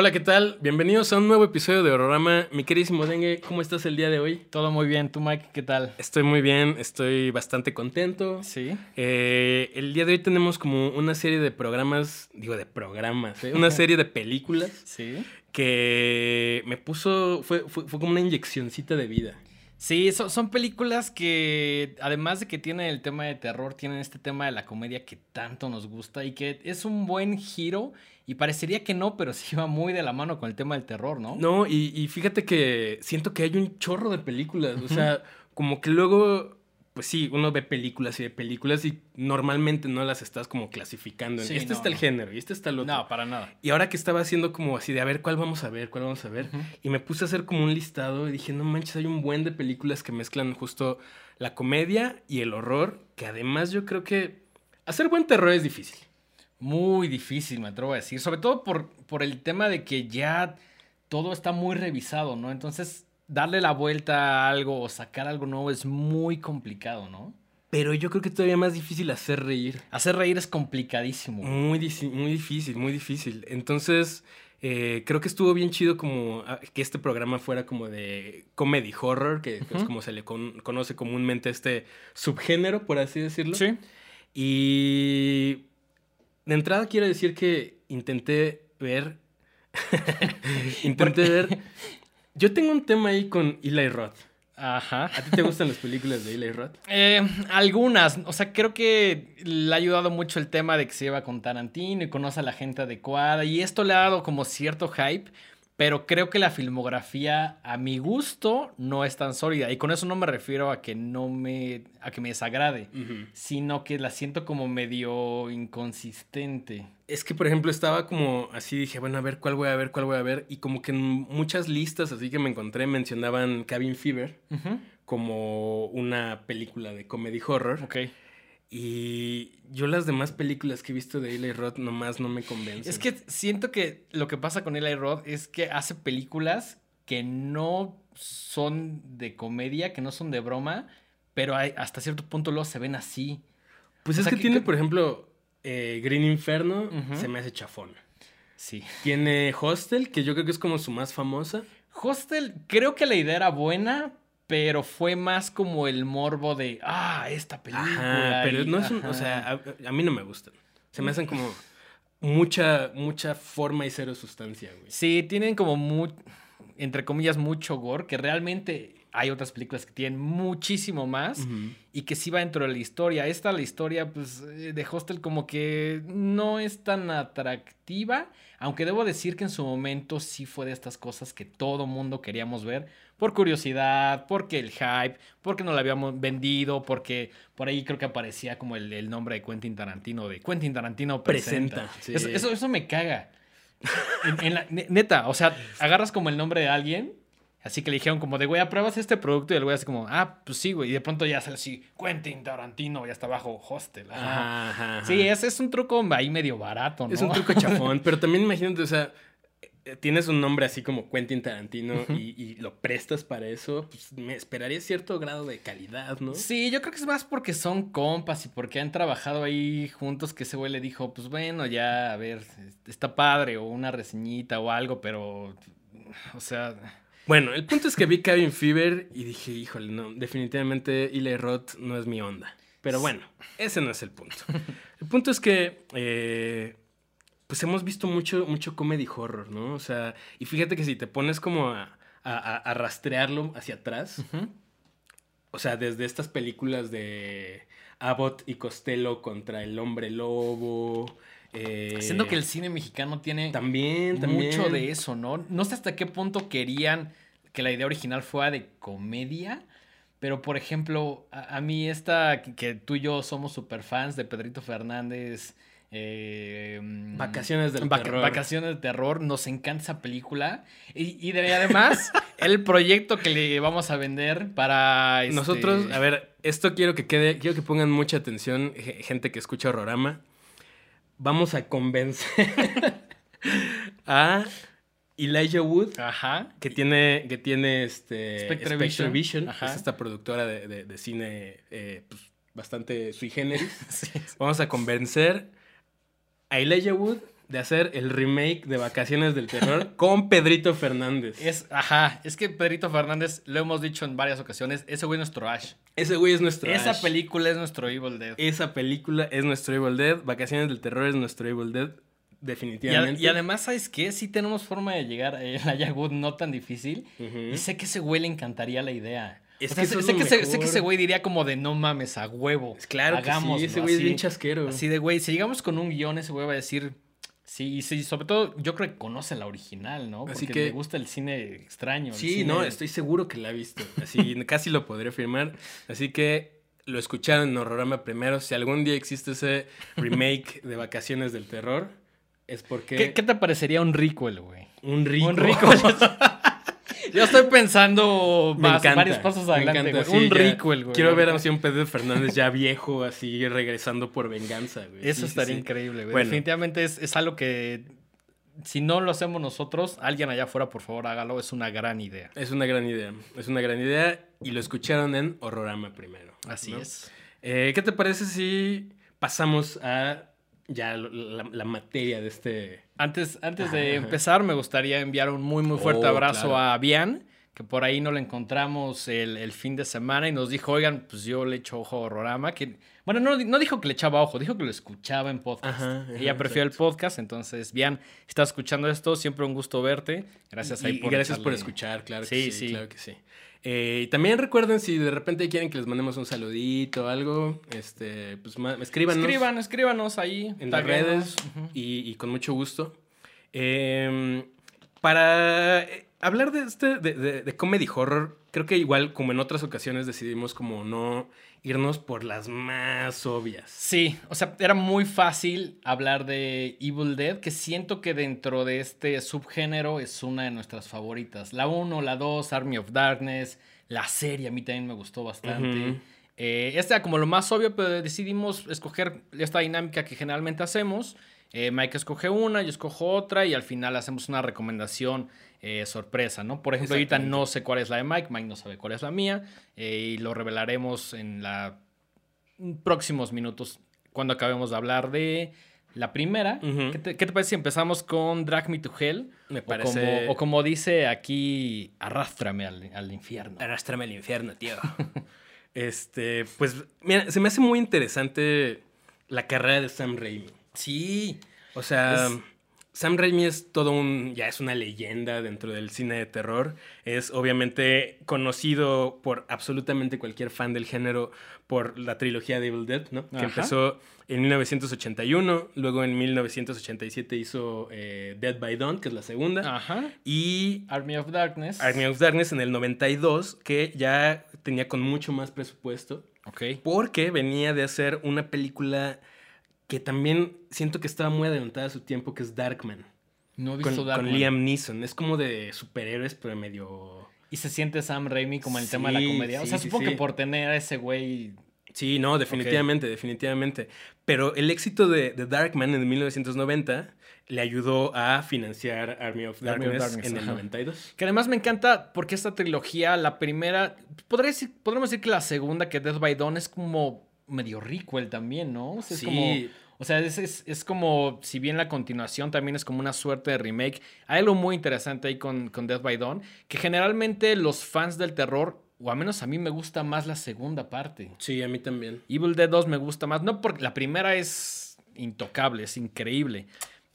Hola, ¿qué tal? Bienvenidos a un nuevo episodio de Horrorama. Mi queridísimo Dengue, ¿cómo estás el día de hoy? Todo muy bien. ¿Tú, Mike, qué tal? Estoy muy bien, estoy bastante contento. Sí. Eh, el día de hoy tenemos como una serie de programas, digo de programas, ¿eh? una serie de películas Sí. que me puso, fue, fue, fue como una inyeccioncita de vida. Sí, so- son películas que, además de que tienen el tema de terror, tienen este tema de la comedia que tanto nos gusta y que es un buen giro. Y parecería que no, pero sí va muy de la mano con el tema del terror, ¿no? No, y, y fíjate que siento que hay un chorro de películas. O sea, como que luego, pues sí, uno ve películas y ve películas y normalmente no las estás como clasificando. En, Sí, este no, está el no. género y este está el otro. No, para nada. Y ahora que estaba haciendo como así de a ver cuál vamos a ver, cuál vamos a ver, y me puse a hacer como un listado y dije, no manches, hay un buen de películas que mezclan justo la comedia y el horror, que además yo creo que hacer buen terror es difícil. Muy difícil, me atrevo a decir. Sobre todo por, por el tema de que ya todo está muy revisado, ¿no? Entonces, darle la vuelta a algo o sacar algo nuevo es muy complicado, ¿no? Pero yo creo que todavía más difícil hacer reír. Hacer reír es complicadísimo. Muy, muy difícil, muy difícil. Entonces, eh, creo que estuvo bien chido como ah, que este programa fuera como de comedy horror, que es como se le con- conoce comúnmente este subgénero, por así decirlo. Sí. Y de entrada quiero decir que intenté ver. intenté ver. Yo tengo un tema ahí con Eli Roth. Ajá. ¿A ti te gustan las películas de Eli Roth? Eh, algunas, o sea, creo que le ha ayudado mucho el tema de que se lleva con Tarantino y conoce a la gente adecuada y esto le ha dado como cierto hype, pero creo que la filmografía a mi gusto no es tan sólida y con eso no me refiero a que no me a que me desagrade, sino que la siento como medio inconsistente. Es que, por ejemplo, estaba como así, dije, bueno, a ver cuál voy a ver, cuál voy a ver. Y como que en muchas listas así que me encontré mencionaban Cabin Fever como una película de comedy horror. Ok. Y yo las demás películas que he visto de Eli Roth nomás no me convencen. Es que siento que lo que pasa con Eli Roth es que hace películas que no son de comedia, que no son de broma, pero hay- hasta cierto punto luego se ven así. Pues o es que que- tiene, que- por ejemplo, eh, Green Inferno, se me hace chafón. Sí. Tiene Hostel, que yo creo que es como su más famosa. Hostel, creo que la idea era buena, pero fue más como el morbo de, ah, esta película. Ajá, pero y- no es un, o sea, a, a mí no me gustan. Se me hacen como mucha, mucha forma y cero sustancia, güey. Sí, tienen como mu- entre comillas, mucho gore, que realmente hay otras películas que tienen muchísimo más. Y que sí va dentro de la historia. Esta, la historia, pues, eh, de Hostel como que no es tan atractiva, aunque debo decir que en su momento sí fue de estas cosas que todo mundo queríamos ver, por curiosidad, porque el hype, porque no la habíamos vendido, porque por ahí creo que aparecía como el, el nombre de Quentin Tarantino, de Quentin Tarantino presenta. Presenta, sí. Eso, eso, eso me caga. En- en la- ne- neta, o sea, agarras como el nombre de alguien Así que le dijeron como de, güey, ¿apruebas este producto? Y el güey así como, ah, pues sí, güey. Y de pronto ya sale así, Quentin Tarantino, y hasta abajo, hostel. ajá. Ajá, ajá, ajá. Sí, es, es un truco ahí medio barato, ¿no? Es un truco chafón, pero también imagínate, o sea, tienes un nombre así como Quentin Tarantino y, y lo prestas para eso, pues me esperaría cierto grado de calidad, ¿no? Sí, yo creo que es más porque son compas y porque han trabajado ahí juntos que ese güey le dijo, pues bueno, ya, a ver, está padre, o una reseñita o algo, pero, o sea, Bueno, el punto es que vi Cabin Fever y dije, híjole, no, definitivamente Eli Roth no es mi onda. Pero bueno, ese no es el punto. El punto es que, eh, pues hemos visto mucho, mucho comedy horror, ¿no? O sea, y fíjate que si te pones como a, a- rastrearlo hacia atrás, o sea, desde estas películas de Abbott y Costello contra el hombre lobo. eh, siento que el cine mexicano tiene También, también. mucho de eso, ¿no? No sé hasta qué punto querían que la idea original fuera de comedia, pero por ejemplo, a, a mí esta que, que tú y yo somos super fans de Pedrito Fernández. Eh, mm, Vacaciones del terror. Vacaciones de terror, nos encanta esa película. Y, y de- además, el proyecto que le vamos a vender para... este, Nosotros, a ver, esto quiero que quede, quiero que pongan mucha atención, ge- gente que escucha Horrorama. Vamos a convencer a Elijah Wood, Ajá. que tiene, que tiene este Spectre Spectre Vision. Es esta productora de, de- de cine eh, pues, bastante sui generis. Sí. Vamos a convencer a Elijah Wood de hacer el remake de Vacaciones del Terror con Pedrito Fernández. Es, ajá, es que Pedrito Fernández, lo hemos dicho en varias ocasiones, ese güey es nuestro Ash. Ese güey es nuestro Esa Ash. película es nuestro Evil Dead. Esa película es nuestro Evil Dead. Vacaciones del Terror es nuestro Evil Dead. Y, Definitivamente. y además, ¿sabes qué? Sí tenemos forma de llegar a la Yagud no tan difícil. Y sé que ese güey le encantaría la idea. Es O sea, que sé, sé que ese, sé mejor. que ese güey diría como de no mames, a huevo. Claro que sí, hagámoslo", ese güey es bien chasquero. Así de, güey, si llegamos con un guion, ese güey va a decir... Sí, y sí, sobre todo yo creo que conoce la original, ¿no? Porque Así que- le gusta el cine extraño. el Sí, cine- no, estoy seguro que la ha visto. Así, casi lo podré afirmar. Así que lo escucharon en Horrorama primero. Si algún día existe ese remake de Vacaciones del Terror, es porque ¿Qué, qué te parecería un requel, güey? un rico. Un requel. Yo estoy pensando Me más, encanta, varios pasos me adelante, encanta, sí, un ya. requel, güey. Quiero ver a un Pedro Fernández ya viejo, así regresando por venganza, güey. Eso Sí, estaría sí. increíble, güey. Bueno. Definitivamente es, es algo que si no lo hacemos nosotros, alguien allá afuera, por favor, hágalo. Es una gran idea. Es una gran idea. Es una gran idea. Y lo escucharon en Horrorama primero. Así ¿no? es. Eh, ¿Qué te parece si pasamos a ya la materia de este. Antes, antes de Ajá. empezar, me gustaría enviar un muy, muy fuerte Oh, abrazo claro. a Bian, que por ahí no lo encontramos el, el fin de semana y nos dijo, oigan, pues yo le echo ojo a Horrorama, que... Bueno, no, no dijo que le echaba ojo, dijo que lo escuchaba en podcast. Ajá, ajá, Ella prefiere el podcast, entonces, Bian, si estás escuchando esto, siempre un gusto verte. Gracias ahí y, y por gracias por escuchar, claro que sí. sí. Claro que sí. Eh, y también recuerden si de repente quieren que les mandemos un saludito o algo, este, pues escríbanos. Escriban, escríbanos ahí. en las redes y, y con mucho gusto. Eh, para eh, hablar de este, de, de- de comedy horror, creo que igual como en otras ocasiones decidimos como no irnos por las más obvias. Sí, o sea, era muy fácil hablar de Evil Dead, que siento que dentro de este subgénero es una de nuestras favoritas. La 1, la 2, Army of Darkness, la serie a mí también me gustó bastante. Eh, esta era como lo más obvio, pero decidimos escoger esta dinámica que generalmente hacemos. Eh, Mike escoge una, yo escojo otra y al final hacemos una recomendación eh, sorpresa, ¿no? Por ejemplo, ahorita no sé cuál es la de Mike, Mike no sabe cuál es la mía eh, y lo revelaremos en la próximos minutos cuando acabemos de hablar de la primera. ¿Qué, te, qué te parece si empezamos con Drag Me to Hell? Me O parece- como, o como dice aquí, arrástrame al, al infierno. Arrástrame al infierno, tío. este, pues, mira, se me hace muy interesante la carrera de Sam Raimi. Sí. O sea, Es- Sam Raimi es todo un, ya es una leyenda dentro del cine de terror. Es obviamente conocido por absolutamente cualquier fan del género por la trilogía de Evil Dead, ¿no? Que empezó en 1981, luego en 1987 hizo eh, Dead by Dawn, que es la segunda, Ajá. y Army of Darkness. Army of Darkness en el 92, que ya tenía con mucho más presupuesto, Ok. porque venía de hacer una película que también siento que estaba muy adelantada a su tiempo, que es Darkman. No he Con, visto con Darkman. Liam Neeson. Es como de superhéroes, pero medio... Y se siente Sam Raimi como el Sí, tema de la comedia. O sea, sí, supongo sí. que por tener a ese güey. Sí, no, definitivamente, definitivamente. Pero el éxito de, de Darkman en 1990 le ayudó a financiar Army of Army of Darkness, en el ajá. 92. Que además me encanta porque esta trilogía, la primera. Decir, podríamos decir que la segunda, que Death by Dawn, es como medio rico él también, ¿no? O sea, es Sí. como. O sea, es, es- es como, si bien la continuación también es como una suerte de remake, hay algo muy interesante ahí con, con Death by Dawn, que generalmente los fans del terror, o al menos a mí me gusta más la segunda parte. Sí, a mí también. Evil Dead 2 me gusta más, no porque la primera es intocable, es increíble.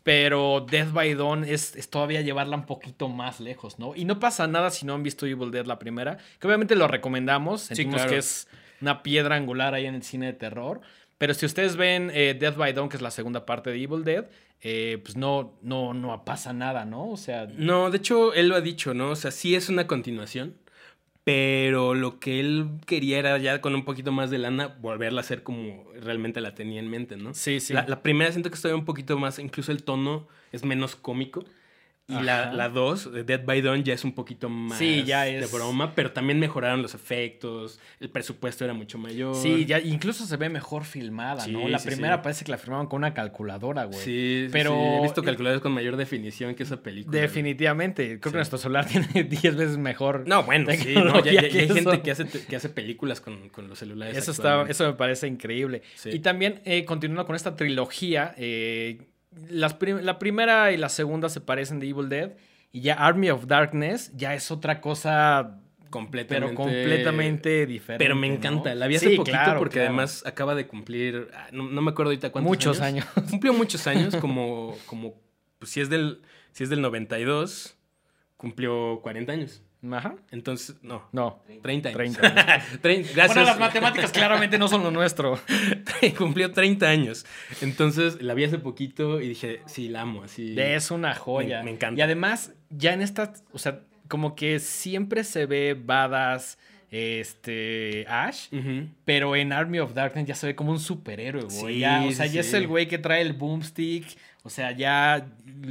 Pero Death by Dawn es, es todavía llevarla un poquito más lejos, ¿no? Y no pasa nada si no han visto Evil Dead la primera, que obviamente lo recomendamos, sentimos claro. que es una piedra angular ahí en el cine de terror. Pero si ustedes ven eh, Death by Dawn, que es la segunda parte de Evil Dead, eh, pues no, no, no pasa nada, ¿no? O sea, No, de hecho, él lo ha dicho, ¿no? O sea, sí es una continuación, pero lo que él quería era ya con un poquito más de lana volverla a hacer como realmente la tenía en mente, ¿no? sí, sí. La, la primera siento que estoy un poquito más, incluso el tono es menos cómico. Y la, Ajá. la dos, de Dead by Dawn, ya es un poquito más Sí, ya es- de broma, pero también mejoraron los efectos, el presupuesto era mucho mayor. Sí, ya incluso se ve mejor filmada, Sí, ¿no? La sí, primera parece que la filmaban con una calculadora, güey. Sí, Pero- sí, he visto calculadores con mayor definición que esa película. Definitivamente. Creo que nuestro celular tiene 10 veces mejor. No, bueno, sí, no, ya, ya- hay gente que hace, que hace películas con, con los celulares. Eso, está, eso me parece increíble. Y también, eh, continuando con esta trilogía, eh, las prim- la primera y la segunda se parecen de Evil Dead. Y ya Army of Darkness ya es otra cosa, Completamente. pero completamente diferente. Pero me ¿no? encanta. La vi hace Sí, poquito claro, porque claro. además acaba de cumplir. ah, No, no me acuerdo ahorita cuántos Muchos años. años. Cumplió muchos años, como. como pues si es del. Si es del 92, cumplió 40 años. Ajá. Entonces, no. No. 30 años. 30 años. Gracias. Bueno, las matemáticas claramente no son lo nuestro. Cumplió 30 años. Entonces la vi hace poquito y dije, sí, la amo. Así. Es una joya. Me- me encanta. Y además, ya en esta, o sea, como que siempre se ve badass este Ash, pero en Army of Darkness ya se ve como un superhéroe, güey. Sí, Ya, o sí, sea, ya sí. es el güey que trae el boomstick. O sea, ya,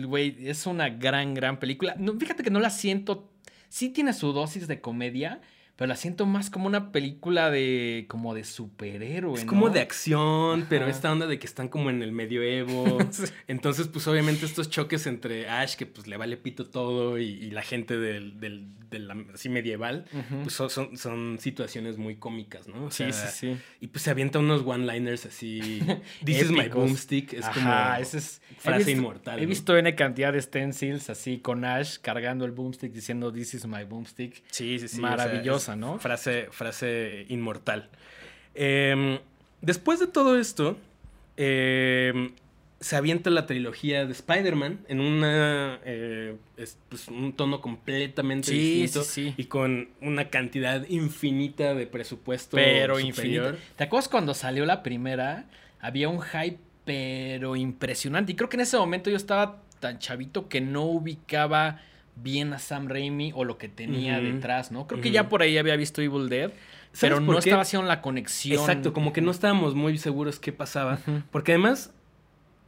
güey, es una gran, gran película. No, fíjate que no la siento. Sí tiene su dosis de comedia, pero la siento más como una película de. como de superhéroe. Es como de acción, pero esta onda de que están como en el medioevo. Sí. Entonces, pues obviamente estos choques entre Ash, que pues le vale pito todo, y, y la gente del, del, del así medieval, pues son, son, son situaciones muy cómicas, ¿no? O Sí, sea, sí, sí. Y pues se avienta unos one-liners así. This is my boomstick. Es Ajá, como ese es frase he visto, inmortal. He ¿no? visto N cantidad de stencils así con Ash cargando el boomstick diciendo This is my boomstick. Sí, sí, sí. Maravillosa, ¿no? Frase, frase inmortal. Em, después de todo esto, em, se avienta la trilogía de Spider-Man en una, eh, es, pues, un tono completamente Sí, distinto sí, sí. y con una cantidad infinita de presupuesto Pero superior. infinito. ¿Te acuerdas cuando salió la primera? Había un hype pero impresionante. Y creo que en ese momento yo estaba tan chavito que no ubicaba bien a Sam Raimi o lo que tenía detrás, ¿no? Creo que ya por ahí había visto Evil Dead, pero no qué? estaba haciendo la conexión. Exacto, como que no estábamos muy seguros qué pasaba. Porque además,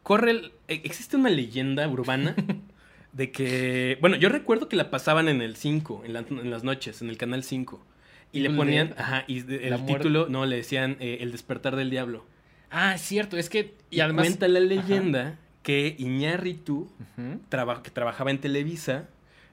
corre. el- e- existe una leyenda urbana de que. Bueno, yo recuerdo que la pasaban en el 5, en, la- en las noches, en el canal 5. Y le ponían. Ajá, y de- el muerte. título, no, le decían eh, El despertar del diablo. Ah, es cierto, es que... Y, además... cuenta la leyenda que Iñárritu, traba- que trabajaba en Televisa,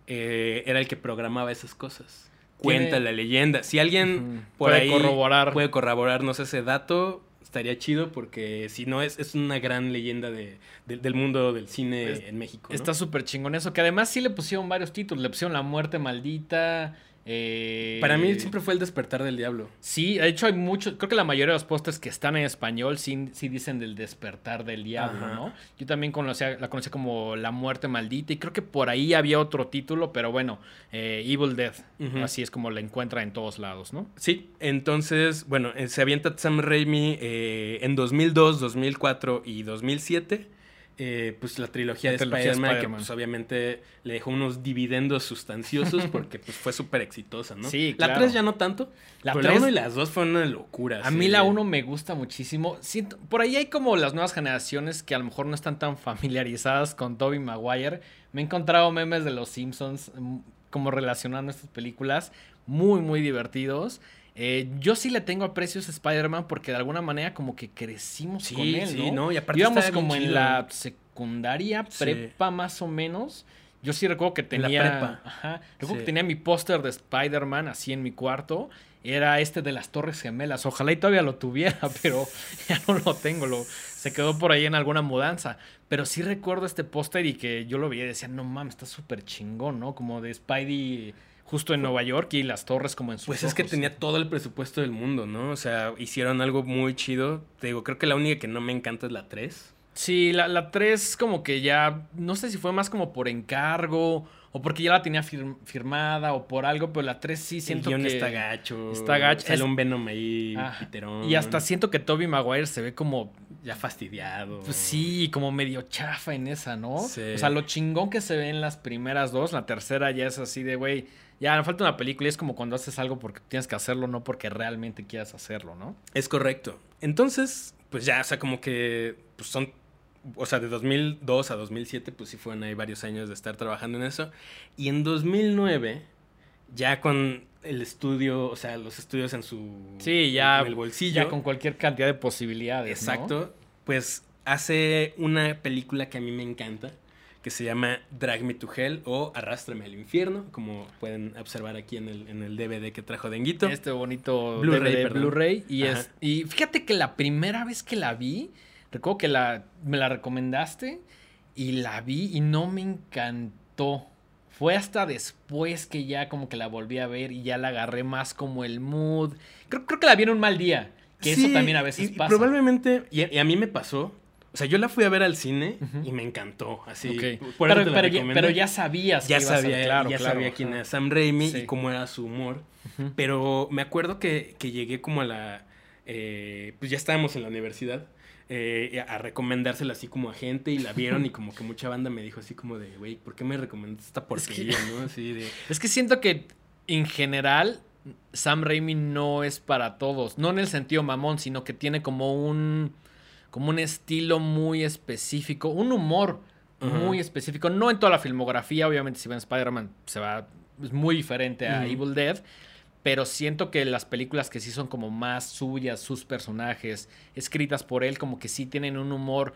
eh, era el que programaba esas cosas. Tiene- Cuenta la leyenda. Si alguien por Puede ahí corroborar. puede corroborarnos ese dato, estaría chido porque si no es, es una gran leyenda de, de- del mundo del cine Es- en México. ¿no? Está súper chingón eso, que además sí le pusieron varios títulos. Le pusieron La Muerte Maldita. Eh, Para mí siempre fue el despertar del diablo. Sí, de hecho hay muchos, creo que la mayoría de los pósters que están en español sí, sí dicen del despertar del diablo, Ajá. ¿no? Yo también conocía, la conocía como La Muerte Maldita y creo que por ahí había otro título, pero bueno, eh, Evil Dead, Ujú. así es como la encuentra en todos lados, ¿no? Sí, entonces, bueno, eh, se avienta Sam Raimi eh, en 2002, 2004 y 2007. Eh, pues la trilogía La de Spider-Man, que pues obviamente le dejó unos dividendos sustanciosos porque pues fue súper exitosa, ¿no? Sí, La claro. 3 ya no tanto, La pero tres- la 1 y las 2 fueron una locura. A sí. mí la 1 me gusta muchísimo. Siento, por ahí hay como las nuevas generaciones que a lo mejor no están tan familiarizadas con Tobey Maguire. Me he encontrado memes de los Simpsons mm, como relacionando estas películas muy, muy divertidos. Eh, yo sí le tengo aprecio a Spider-Man porque de alguna manera como que crecimos Sí, con él, sí, ¿no? ¿no? Y aparte Íbamos como en chido. la secundaria, Sí. prepa más o menos. Yo sí recuerdo que En la tenía... prepa. Ajá. Recuerdo que tenía mi póster de Spider-Man así en mi cuarto. Era este de las Torres Gemelas. Ojalá y todavía lo tuviera, pero ya no lo tengo. Lo, se quedó por ahí en alguna mudanza. Pero sí recuerdo este póster y que yo lo veía y decía, no mames, está súper chingón, ¿no? Como de Spidey justo en Nueva York y las torres como en sus Pues es que tenía todo el presupuesto del mundo, ¿no? O sea, hicieron algo muy chido. Te digo, creo que la única que no me encanta es la 3. Sí, la, la 3 como que ya, no sé si fue más como por encargo o porque ya la tenía fir- firmada o por algo, pero la 3 sí siento el guion que... está gacho. está gacho. Sale Es- un Venom ahí, Ah, piterón. y hasta siento que Toby Maguire se ve como Ya fastidiado. Pues sí, como medio chafa en esa, ¿no? Sí. O sea, lo chingón que se ve en las primeras dos, la tercera ya es así de, güey, ya me falta una película y es como cuando haces algo porque tienes que hacerlo, no porque realmente quieras hacerlo, ¿no? Es correcto. Entonces, pues ya, o sea, como que pues son, o sea, de 2002 a 2007, pues sí fueron ahí varios años de estar trabajando en eso. Y en 2009, ya con el estudio, o sea, los estudios en su... Sí, ya, En el bolsillo. ya con cualquier cantidad de posibilidades, ¿no? Exacto. Pues hace una película que a mí me encanta, que se llama Drag Me to Hell o Arrástrame al infierno, como pueden observar aquí en el, en el DVD que trajo Denguito. Este bonito Blu-ray. Blu-ray. Y, es, y fíjate que la primera vez que la vi, recuerdo que la, me la recomendaste Y la vi y no me encantó. Fue hasta después que ya como que la volví a ver y ya la agarré más como el mood. Creo, creo que la vi en un mal día. Que Sí, eso también a veces y- pasa. probablemente, y, y a mí me pasó. O sea, yo la fui a ver al cine y me encantó. Así. Ok. por pero, pero ya, pero ya sabías ya que a sabía, claro, ya claro, sabía quién era Sam Raimi Sí. y cómo era su humor. Pero me acuerdo que, que llegué como a la. eh, pues ya estábamos en la universidad. eh, a recomendársela así como a gente y la vieron y como que mucha banda me dijo así como de, güey, ¿por qué me recomendas esta porquería, no? Así de... Es que siento que en general Sam Raimi no es para todos. No en el sentido mamón, sino que tiene como un. Como un estilo muy específico. Un humor muy específico. No en toda la filmografía. Obviamente, si ven Spider-Man, se va. Es muy diferente a. Evil Dead. Pero siento que las películas que sí son como más suyas, sus personajes, escritas por él, como que sí tienen un humor,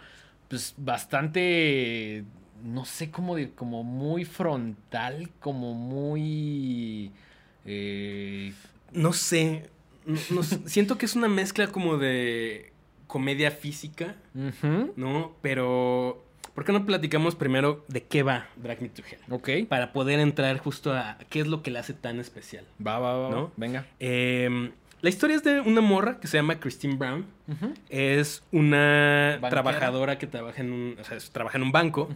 pues bastante, no sé cómo de, como muy frontal, como muy, eh, No sé, no- no sé, siento que es una mezcla como de comedia física, ¿no? Pero, ¿por qué no platicamos primero de qué va Drag Me to Hell? ok, Para poder entrar justo a qué es lo que le hace tan especial. va, va, va, ¿No? venga, Eh, la historia es de una morra que se llama Christine Brown. Es una Banquera. trabajadora que trabaja en un, o sea, trabaja en un banco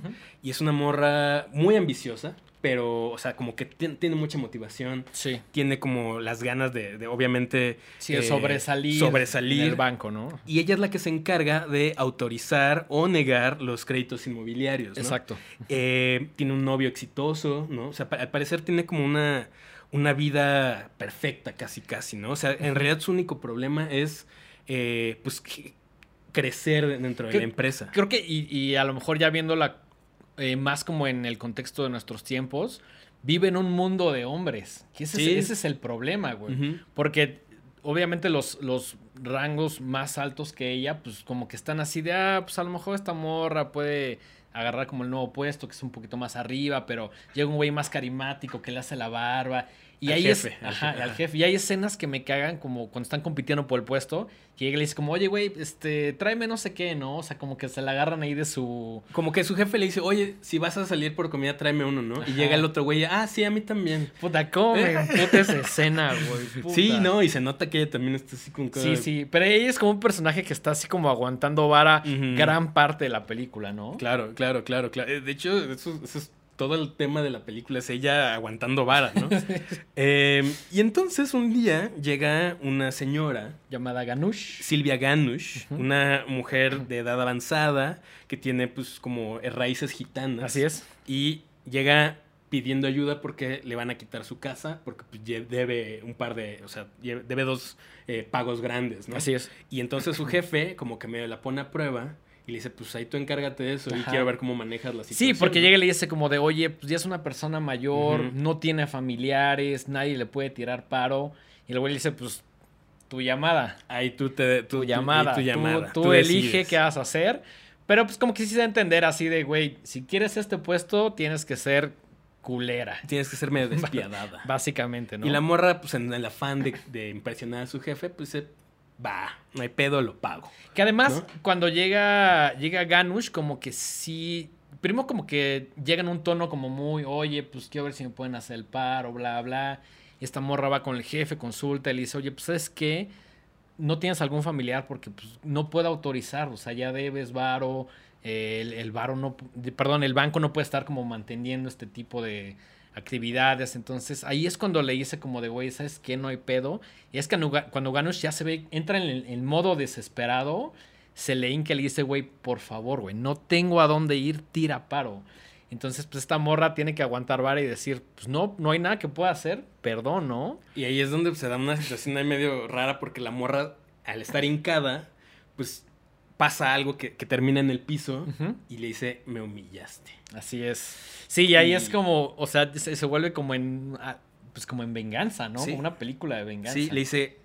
y es una morra muy ambiciosa, pero, o sea, como que tien- tiene mucha motivación, sí, tiene como las ganas de, de, obviamente, sí, eh, sobresalir, sobresalir. en el banco, ¿no? Y ella es la que se encarga de autorizar o negar los créditos inmobiliarios, ¿no? Exacto. Eh, tiene un novio exitoso, ¿no? O sea, al parecer tiene como una, una vida perfecta, casi, casi, ¿no? O sea, en realidad su único problema es, eh, pues, crecer dentro de ¿Qué- la empresa. Creo que, y, y a lo mejor ya viéndola eh, más como en el contexto de nuestros tiempos, vive en un mundo de hombres. Que ese, Sí. es, ese es el problema, güey. Porque obviamente los, los rangos más altos que ella, pues como que están así de, ah, pues a lo mejor esta morra puede agarrar como el nuevo puesto, que es un poquito más arriba, pero llega un güey más carismático que le hace la barba. Y Al ahí jefe, es, al ajá, jefe, al jefe. Y hay escenas que me cagan como cuando están compitiendo por el puesto, que llega y le dice como, oye, güey, este, tráeme no sé qué, ¿no? O sea, como que se la agarran ahí de su... Como que su jefe le dice, oye, si vas a salir por comida, tráeme uno, ¿no? Y llega el otro güey, ah, sí, a mí también. Puta, ¿cómo me emputa esa escena, güey? Puta. Sí, ¿no? Y se nota que ella también está así con cada- Sí, sí, pero ella es como un personaje que está así como aguantando vara gran parte de la película, ¿no? Claro, claro, claro, claro. Eh, De hecho, eso, eso es todo el tema de la película, es ella aguantando vara, ¿no? Eh, y entonces un día llega una señora, Llamada Ganush. Silvia Ganush, una mujer de edad avanzada que tiene pues como raíces gitanas. Así es. Y llega pidiendo ayuda porque le van a quitar su casa, porque pues, debe un par de, o sea, debe dos eh, pagos grandes, ¿no? Así es. Y entonces su jefe como que medio la pone a prueba y le dice, pues ahí tú encárgate de eso y quiero ver cómo manejas la situación. Sí, porque llega y le dice como de, oye, pues ya es una persona mayor, no tiene familiares, nadie le puede tirar paro. Y el güey le dice, pues, tu llamada, Ahí tú te... tu llamada, tu llamada. tú, tú elige qué vas a hacer. Pero pues como que sí se entender así de, güey, si quieres este puesto, tienes que ser culera, Tienes que ser medio despiadada. básicamente, ¿no? Y la morra, pues en el afán de, de impresionar a su jefe, pues dice, va, no hay pedo, lo pago. Que además, ¿No? cuando llega, llega Ganush, como que sí. Primero, como que llega en un tono como muy, oye, pues quiero ver si me pueden hacer el paro, bla, bla. Y esta morra va con el jefe, consulta y le dice, oye, pues ¿sabes qué? No tienes algún familiar porque pues, no puede autorizar, o sea, ya debes varo. eh, el, el varo no, de- perdón, el banco no puede estar como manteniendo este tipo de actividades. Entonces, ahí es cuando le dice como de, güey, ¿sabes qué? No hay pedo. Y es que cuando Ga- cuando Ganush ya se ve, entra en el, modo desesperado, se le hinca y le dice, güey, por favor, güey, no tengo a dónde ir, tira paro. Entonces, pues esta morra tiene que aguantar vara y decir, pues no, no hay nada que pueda hacer, perdón, ¿no? Y ahí es donde se da una situación ahí medio rara porque la morra, al estar hincada, pues pasa algo que, que termina en el piso Ujú. y le dice, me humillaste. Así es. Sí, y ahí Y- es como, o sea, se, se vuelve como en, ah, pues como en venganza, ¿no? Sí. Como una película de venganza. Sí, le dice,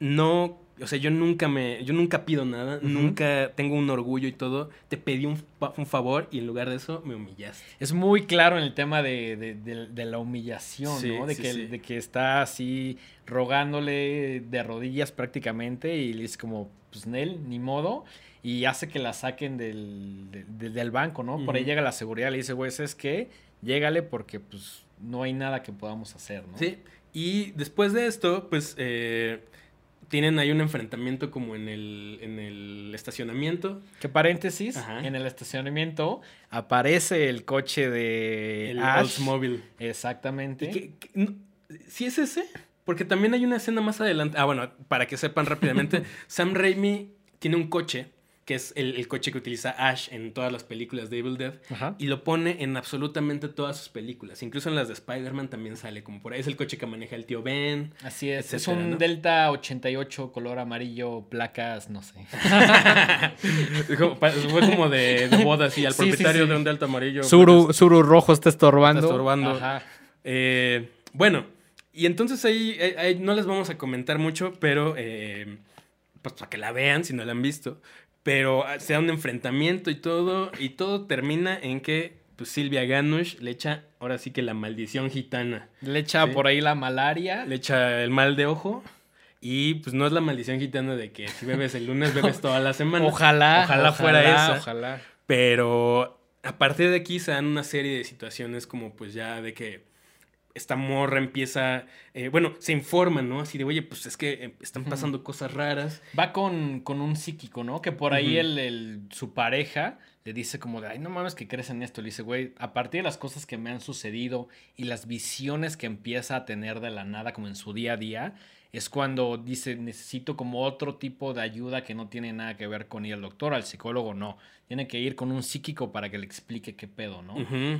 no, o sea, yo nunca me, yo nunca pido nada, nunca tengo un orgullo y todo. Te pedí un, un favor y en lugar de eso me humillaste. Es muy claro en el tema de, de- de- de la humillación, Sí, ¿no? De, sí, que, sí. de que está así rogándole de rodillas prácticamente y le dice como, pues Nel, ni modo. Y hace que la saquen del, de- de- del banco, ¿no? Por ahí llega la seguridad y le dice, güey, es que llégale porque pues no hay nada que podamos hacer, ¿no? Sí. Y después de esto, pues eh, tienen ahí un enfrentamiento como en el, en el estacionamiento. Que paréntesis, Ajá. en el estacionamiento aparece el coche de El Ash. Oldsmobile. Exactamente. ¿Y qué- qué- no, ¿Sí es ese? Porque también hay una escena más adelante. Ah, bueno, para que sepan rápidamente, Sam Raimi tiene un coche, que es el, el coche que utiliza Ash en todas las películas de Evil Dead, Ajá. y lo pone en absolutamente todas sus películas. Incluso en las de Spider-Man también sale como por ahí. Es el coche que maneja el tío Ben. Así es, es un ¿no? Delta 88 color amarillo, placas, no sé. Fue como de, de boda, así, al Sí, sí, propietario sí. de un Delta amarillo. Suru, pues, Suru rojo está estorbando. Está estorbando. Ajá. Eh, bueno, y entonces ahí, ahí- ahí no les vamos a comentar mucho, pero eh, pues para que la vean si no la han visto. Pero ah, se da un enfrentamiento y todo, y todo termina en que pues, Silvia Ganush le echa ahora sí que la maldición gitana. Le echa Sí. por ahí la malaria. Le echa el mal de ojo. Y pues no es la maldición gitana de que si bebes el lunes, bebes toda la semana. Ojalá, Ojalá fuera esa. Ojalá. Pero a partir de aquí se dan una serie de situaciones como pues ya de que esta morra empieza, eh, bueno, se informa, ¿no? Así de, oye, pues es que eh, están pasando cosas raras. Va con, con un psíquico, ¿no? Que por ahí el, el- su pareja le dice como de, ay, no mames que crees en esto. Le dice, güey, a partir de las cosas que me han sucedido y las visiones que empieza a tener de la nada como en su día a día, es cuando dice, necesito como otro tipo de ayuda que no tiene nada que ver con ir al doctor, al psicólogo, no. Tiene que ir con un psíquico para que le explique qué pedo, ¿no?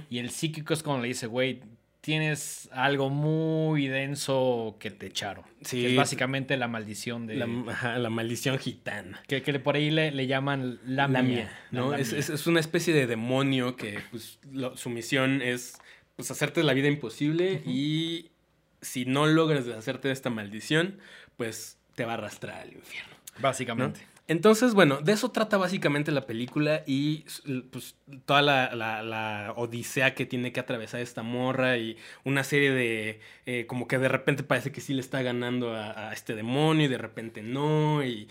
Y el psíquico es cuando le dice, güey, tienes algo muy denso que te echaron. Sí. Que es básicamente la maldición de... La, ajá, la maldición gitana. Que, que por ahí le, le llaman lamia. Lamia, ¿no? La Es, es- es una especie de demonio que pues, lo- su misión es pues, hacerte la vida imposible y si no logras deshacerte de esta maldición, pues te va a arrastrar al infierno. Básicamente. Entonces, bueno, de eso trata básicamente la película y pues toda la, la- la odisea que tiene que atravesar esta morra y una serie de, eh, como que de repente parece que sí le está ganando a, a este demonio y de repente no y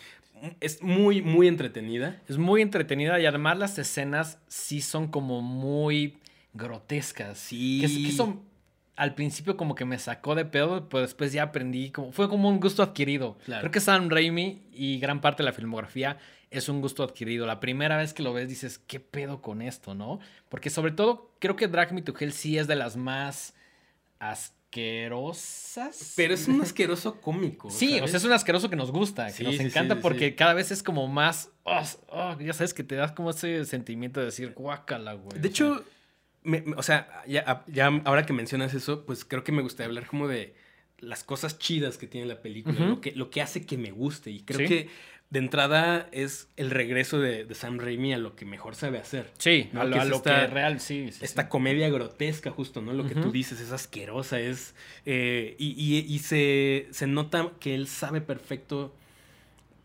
es muy, muy entretenida. Es muy entretenida y además las escenas sí son como muy grotescas. Sí. Que, eso al principio como que me sacó de pedo, pero después ya aprendí, como, fue como un gusto adquirido. Claro. Creo que Sam Raimi y gran parte de la filmografía es un gusto adquirido. La primera vez que lo ves dices, ¿qué pedo con esto, no? Porque sobre todo creo que Drag Me to Hell sí es de las más asquerosas. Pero es un asqueroso cómico. Sí, o sea, es un asqueroso que nos gusta, que nos sí, encanta sí, porque cada vez es como más, oh, oh, ya sabes que te das como ese sentimiento de decir, guácala, güey. De sea, hecho, me- o sea, ya, ya ahora que mencionas eso, pues creo que me gustaría hablar como de las cosas chidas que tiene la película, lo, que, lo que hace que me guste. Y creo Sí. que de entrada es el regreso de, de Sam Raimi a lo que mejor sabe hacer. sí, ¿no? a lo, Que a es lo esta- que real, sí. sí, Esta sí. comedia grotesca, justo, ¿no? Lo que tú dices es asquerosa, es... eh, y y- y se, se nota que él sabe perfecto,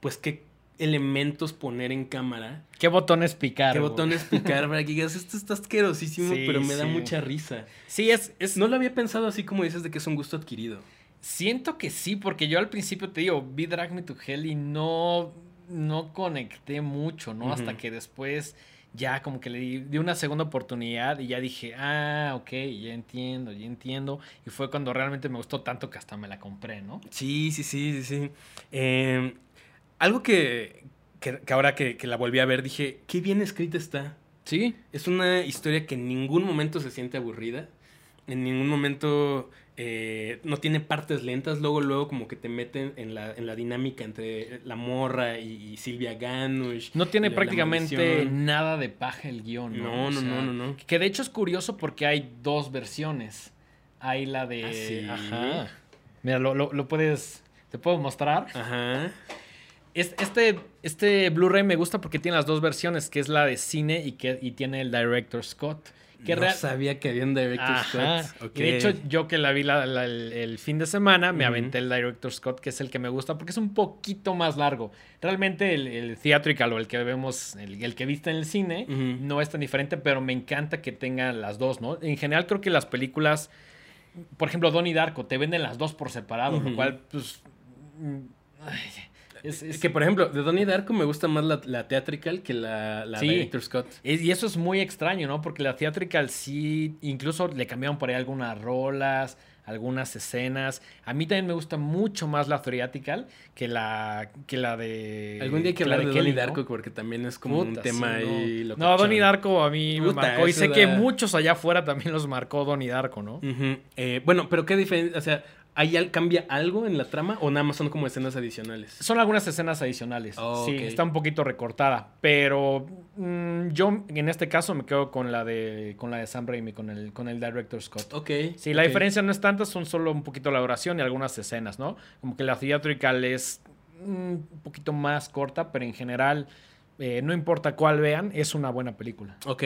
pues, qué elementos poner en cámara ¿Qué botones picar? ¿Qué güey? botones picar para que digas, esto está asquerosísimo, Sí, pero me da mucha risa? Sí, es, es No lo había pensado así como dices de que es un gusto adquirido. Siento que sí, porque yo al principio te digo, vi Drag Me to Hell y no, no conecté mucho, ¿no? Hasta que después ya como que le di, di una segunda oportunidad y ya dije, ah, ok, ya entiendo, ya entiendo. Y fue cuando realmente me gustó tanto que hasta me la compré, ¿no? Sí, sí, sí, sí, sí. Eh, algo que, que- que ahora que, que la volví a ver dije, qué bien escrita está. Sí. Es una historia que en ningún momento se siente aburrida. En ningún momento eh, no tiene partes lentas. Luego, luego como que te meten en la, en la dinámica entre la morra y, y Silvia Ganush. No tiene la- prácticamente nada de paja el guion, ¿no? No, O no, sea, no, no, no. Que de hecho es curioso porque hay dos versiones. Hay la de... ¿Ah, sí? Ajá. Mira, lo, lo- lo puedes... ¿Te puedo mostrar? Ajá. Es- Este, este Blu-ray me gusta porque tiene las dos versiones, que es la de cine y, que, y tiene el Director Scott. Que no real- sabía que había un director Ajá. Scott. Y de hecho, yo que la vi la- la- el, el fin de semana, me aventé el Director Scott, que es el que me gusta porque es un poquito más largo. Realmente el, el theatrical o el que vemos, el, el que viste en el cine, no es tan diferente, pero me encanta que tengan las dos, ¿no? En general creo que las películas, por ejemplo, Donnie Darko, te venden las dos por separado, lo cual, pues... mm, ay, es- es- Que por ejemplo, de Donnie Darko me gusta más la, la theatrical que la, la Sí. Director Scott. Es- Y eso es muy extraño, ¿no? Porque la theatrical sí, incluso le cambiaron por ahí algunas rolas, algunas escenas. A mí también me gusta mucho más la theatrical que la, que la de... Algún día hay que la hablar de, Kelly, Donnie ¿no? Darko porque también es como un tema sí, no. ahí. No, locochón. Donnie Darko a mí me marcó. Y sé que muchos allá afuera también los marcó Donnie Darko, ¿no? Eh, bueno, pero qué diferencia, o sea, ¿hay cambia algo en la trama o nada más son como escenas adicionales? Son algunas escenas adicionales. Oh, sí, está un poquito recortada. Pero mm, yo en este caso me quedo con la de con la de Sam Raimi, con el, con el Director Scott. Ok. Sí, la diferencia no es tanta, son solo un poquito la oración y algunas escenas, ¿no? Como que la theatrical es mm, un poquito más corta, pero en general, eh, no importa cuál vean, es una buena película. Ok.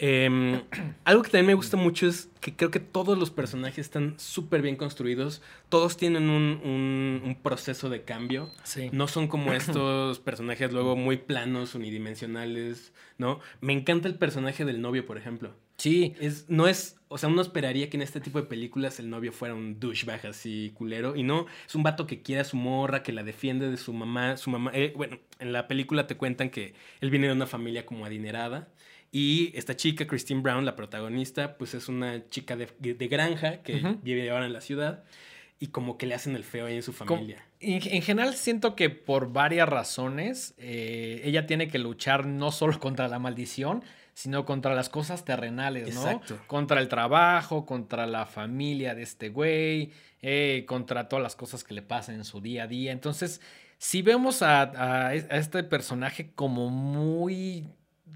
Em, algo que también me gusta mucho es que creo que todos los personajes están súper bien construidos. Todos tienen un, un- un proceso de cambio. Sí. No son como estos personajes luego muy planos, unidimensionales, ¿no? Me encanta el personaje del novio, por ejemplo. Sí, Es, no es, o sea, uno esperaría que en este tipo de películas el novio fuera un douchebag así culero. Y no, es un vato que quiere a su morra, que la defiende de su mamá. Su mamá, eh, bueno, en la película te cuentan que él viene de una familia como adinerada. Y esta chica, Christine Brown, la protagonista, pues es una chica de, de granja que vive ahora en la ciudad. Y como que le hacen el feo ahí en su familia. En, en general siento que por varias razones eh, ella tiene que luchar no solo contra la maldición, sino contra las cosas terrenales, ¿no? Exacto. Contra el trabajo, contra la familia de este güey, eh, contra todas las cosas que le pasan en su día a día. Entonces, si vemos a, a este personaje como muy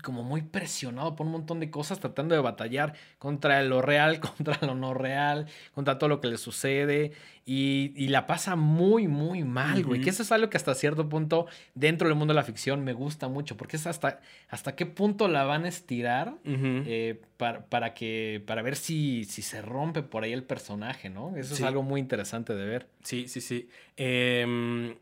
como muy presionado por un montón de cosas, tratando de batallar contra lo real, contra lo no real, contra todo lo que le sucede, y, y la pasa muy, muy mal, güey. Que eso es algo que hasta cierto punto, dentro del mundo de la ficción, me gusta mucho, porque es hasta, hasta qué punto la van a estirar eh, para, para que, para ver si, si se rompe por ahí el personaje, ¿no? Eso Sí. es algo muy interesante de ver. Sí, sí, sí. Em,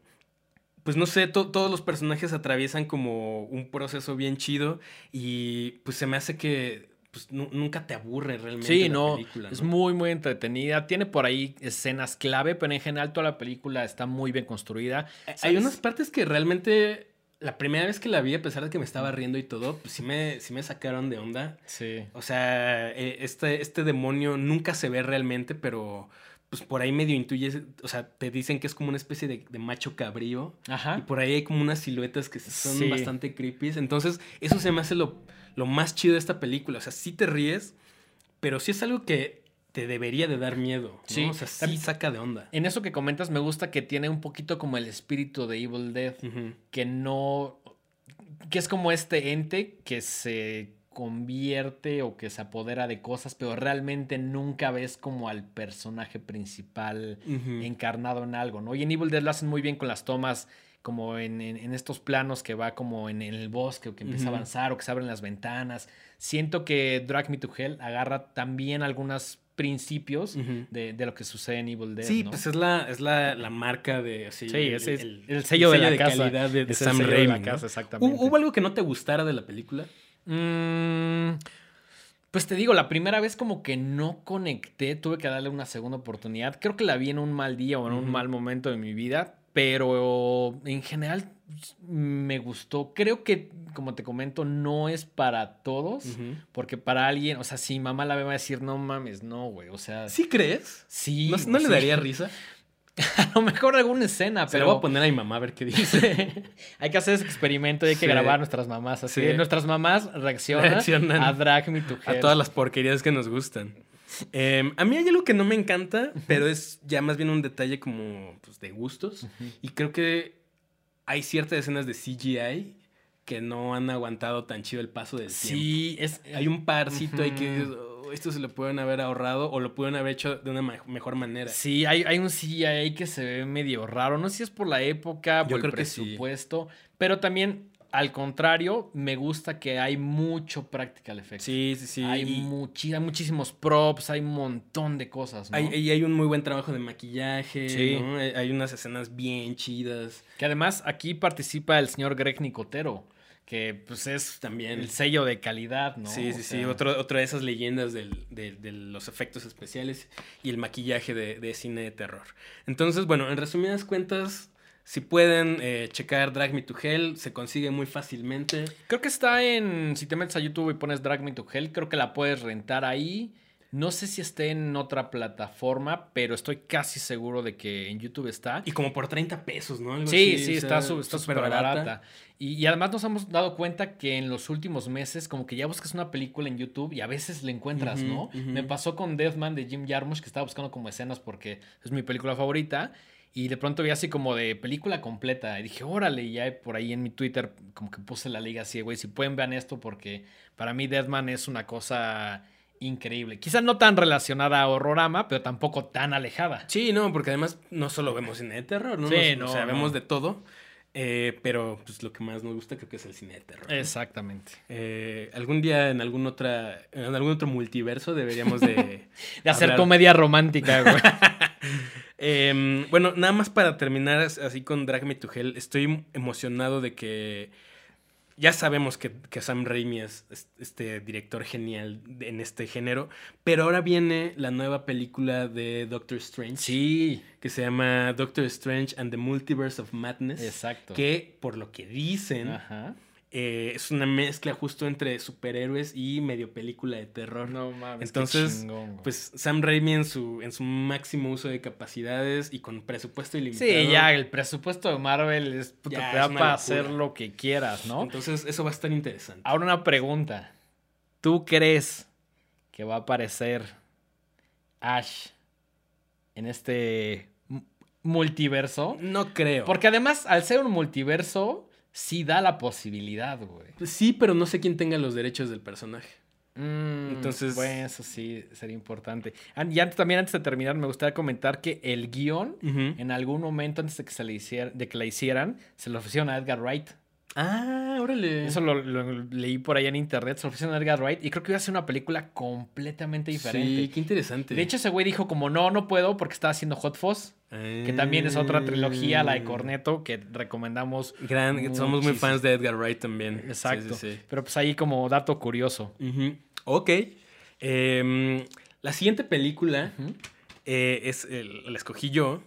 pues no sé, to- todos los personajes atraviesan como un proceso bien chido y pues se me hace que pues, nu- nunca te aburre realmente Sí, la no, película. es ¿no? muy, muy entretenida. Tiene por ahí escenas clave, pero en general toda la película está muy bien construida. Hay ¿Sabes? unas partes que realmente la primera vez que la vi, a pesar de que me estaba riendo y todo, pues sí me, sí me sacaron de onda. Sí. O sea, eh, este, este demonio nunca se ve realmente, pero pues por ahí medio intuyes, o sea, te dicen que es como una especie de, de macho cabrío. Y Ajá. por ahí hay como unas siluetas que son Sí. bastante creepy. Entonces, eso se me hace lo, lo más chido de esta película. O sea, sí te ríes, pero sí es algo que te debería de dar miedo. ¿no? Sí. O sea, sí saca de onda. En eso que comentas, me gusta que tiene un poquito como el espíritu de Evil Dead, Ujú. que no. que es como este ente que se convierte o que se apodera de cosas, pero realmente nunca ves como al personaje principal encarnado en algo, ¿no? Y en Evil Dead lo hacen muy bien con las tomas, como en, en- en estos planos que va como en, el bosque o que empieza a avanzar o que se abren las ventanas. Siento que Drag Me to Hell agarra también algunos principios de, de lo que sucede en Evil Dead. Sí, ¿no? pues es la, es la, la marca de. Sí, Sí, ese es el sello de la casa. calidad de, de el Sam de Raimi. la ¿no? casa, exactamente. ¿Hubo, hubo algo que no te gustara de la película? Mm, pues te digo, la primera vez como que no conecté, tuve que darle una segunda oportunidad. Creo que la vi en un mal día o en un mal momento de mi vida, pero en general me gustó. Creo que, como te comento, no es para todos, porque para alguien, o sea, si mamá la ve va a decir, no mames, no, güey, o sea, ¿Sí crees? sí. ¿No, no le daría risa? A lo mejor alguna escena, Se la pero... voy a poner a mi mamá a ver qué dice. hay que hacer ese experimento y hay que Sí. grabar a nuestras mamás. Así Sí. nuestras mamás reaccionan, Reaccionan a Drag Me to a Hell. todas las porquerías que nos gustan. Em, a mí hay algo que no me encanta, pero es ya más bien un detalle como pues, de gustos. Y creo que hay ciertas escenas de CGI que no han aguantado tan chido el paso del tiempo. Sí, es. Hay un parcito ahí que Ujú. dices, "Oh, esto se lo pueden haber ahorrado o lo pueden haber hecho de una mejor manera. Sí, hay, hay un CGI que se ve medio raro. No sé si es por la época, Yo por el creo que sí. presupuesto. Pero también al contrario, me gusta que hay mucho practical effects. Sí, sí, sí. Hay, y muchi- hay muchísimos props, hay un montón de cosas, ¿no? hay, y hay un muy buen trabajo de maquillaje. Sí. hay unas escenas bien chidas. Que además aquí participa el señor Greg Nicotero, que pues es También. el sello de calidad, ¿no? Sí, O sí, sí. Otro, otra de esas leyendas del- de, de los efectos especiales y el maquillaje de, de cine de terror. Entonces, bueno, en resumidas cuentas, si pueden eh, checar Drag Me to Hell, se consigue muy fácilmente. Creo que está en. Si te metes a YouTube y pones Drag Me to Hell, creo que la puedes rentar ahí. No sé si esté en otra plataforma, pero estoy casi seguro de que en YouTube está. Y como por 30 pesos, ¿no? Algo Sí, así, sí, o está sea, su- está súper súper barata. Y, y además nos hemos dado cuenta que en los últimos meses, como que ya buscas una película en YouTube y a veces la encuentras, ¿no? Me pasó con Deathman de Jim Jarmusch, que estaba buscando como escenas porque es mi película favorita. Y de pronto vi así como de película completa. Y dije, órale, y ya por ahí en mi Twitter como que puse la liga así, güey, si pueden vean esto porque para mí Deathman es una cosa increíble. Quizá no tan relacionada a Horrorama, pero tampoco tan alejada. Sí, no, porque además no solo vemos cine de terror, ¿no? Sí, Nos- no, O sea, no. vemos de todo. eh, pero pues lo que más nos gusta creo que es el cine de terror. ¿no? Exactamente. Eh, algún día en algún otra en algún otro multiverso deberíamos de De hacer hablar- comedia romántica, güey. Em, bueno, nada más para terminar as- así con Drag Me to Hell, estoy emocionado de que ya sabemos que, que Sam Raimi es es- este director genial en este género, pero ahora viene la nueva película de Doctor Strange Sí, que se llama Doctor Strange and the Multiverse of Madness, exacto. que por lo que dicen Ajá. Eh, es una mezcla justo entre superhéroes y medio película de terror. No mames. Entonces, qué chingón, güey. Pues Sam Raimi en su, en su máximo uso de capacidades y con presupuesto ilimitado. Sí, ya, el presupuesto de Marvel es puta, te da para hacer lo que quieras, ¿no? Entonces, eso va a estar interesante. Ahora una pregunta. ¿Tú crees que va a aparecer Ash en este multiverso? No creo. Porque además, al ser un multiverso, sí da la posibilidad, güey. Pues sí, pero no sé quién tenga los derechos del personaje. Mm, Entonces- Bueno, eso sí sería importante. Y antes, también antes de terminar, me gustaría comentar que el guion, en algún momento antes de que, se le hiciera, de que la hicieran, se lo ofrecieron a Edgar Wright. Ah, órale. Eso lo, lo leí por ahí en internet, se lo ofrecieron a Edgar Wright y creo que iba a ser una película completamente diferente. Sí, qué interesante. De hecho, ese güey dijo como, no, no puedo porque estaba haciendo Hot Fuzz, que también es otra trilogía, la de Corneto, que recomendamos. Gran, somos muy fans de Edgar Wright también. Exacto. Sí, sí, sí. Pero pues ahí como dato curioso. Ujú. Ok. Em, la siguiente película eh, es, la escogí yo.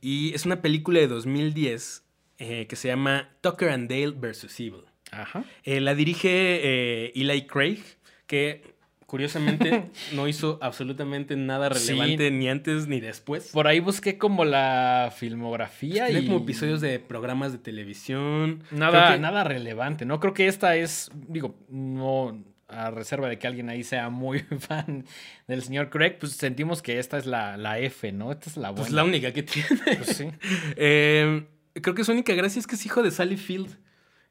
Y es una película de 2010 eh, que se llama Tucker and Dale vs. Evil. Ajá. Eh, la dirige eh, Eli Craig, que curiosamente no hizo absolutamente nada Sí. relevante ni antes ni después. Por ahí busqué como la filmografía Tiene y... como episodios de programas de televisión. Nada, que- nada relevante, ¿no? Creo que esta es, digo, no a reserva de que alguien ahí sea muy fan del señor Craig, pues sentimos que esta es la, la F, ¿no? Esta es la buena. Pues la única que tiene. Pues sí. Eh, creo que su única gracia es que es hijo de Sally Field.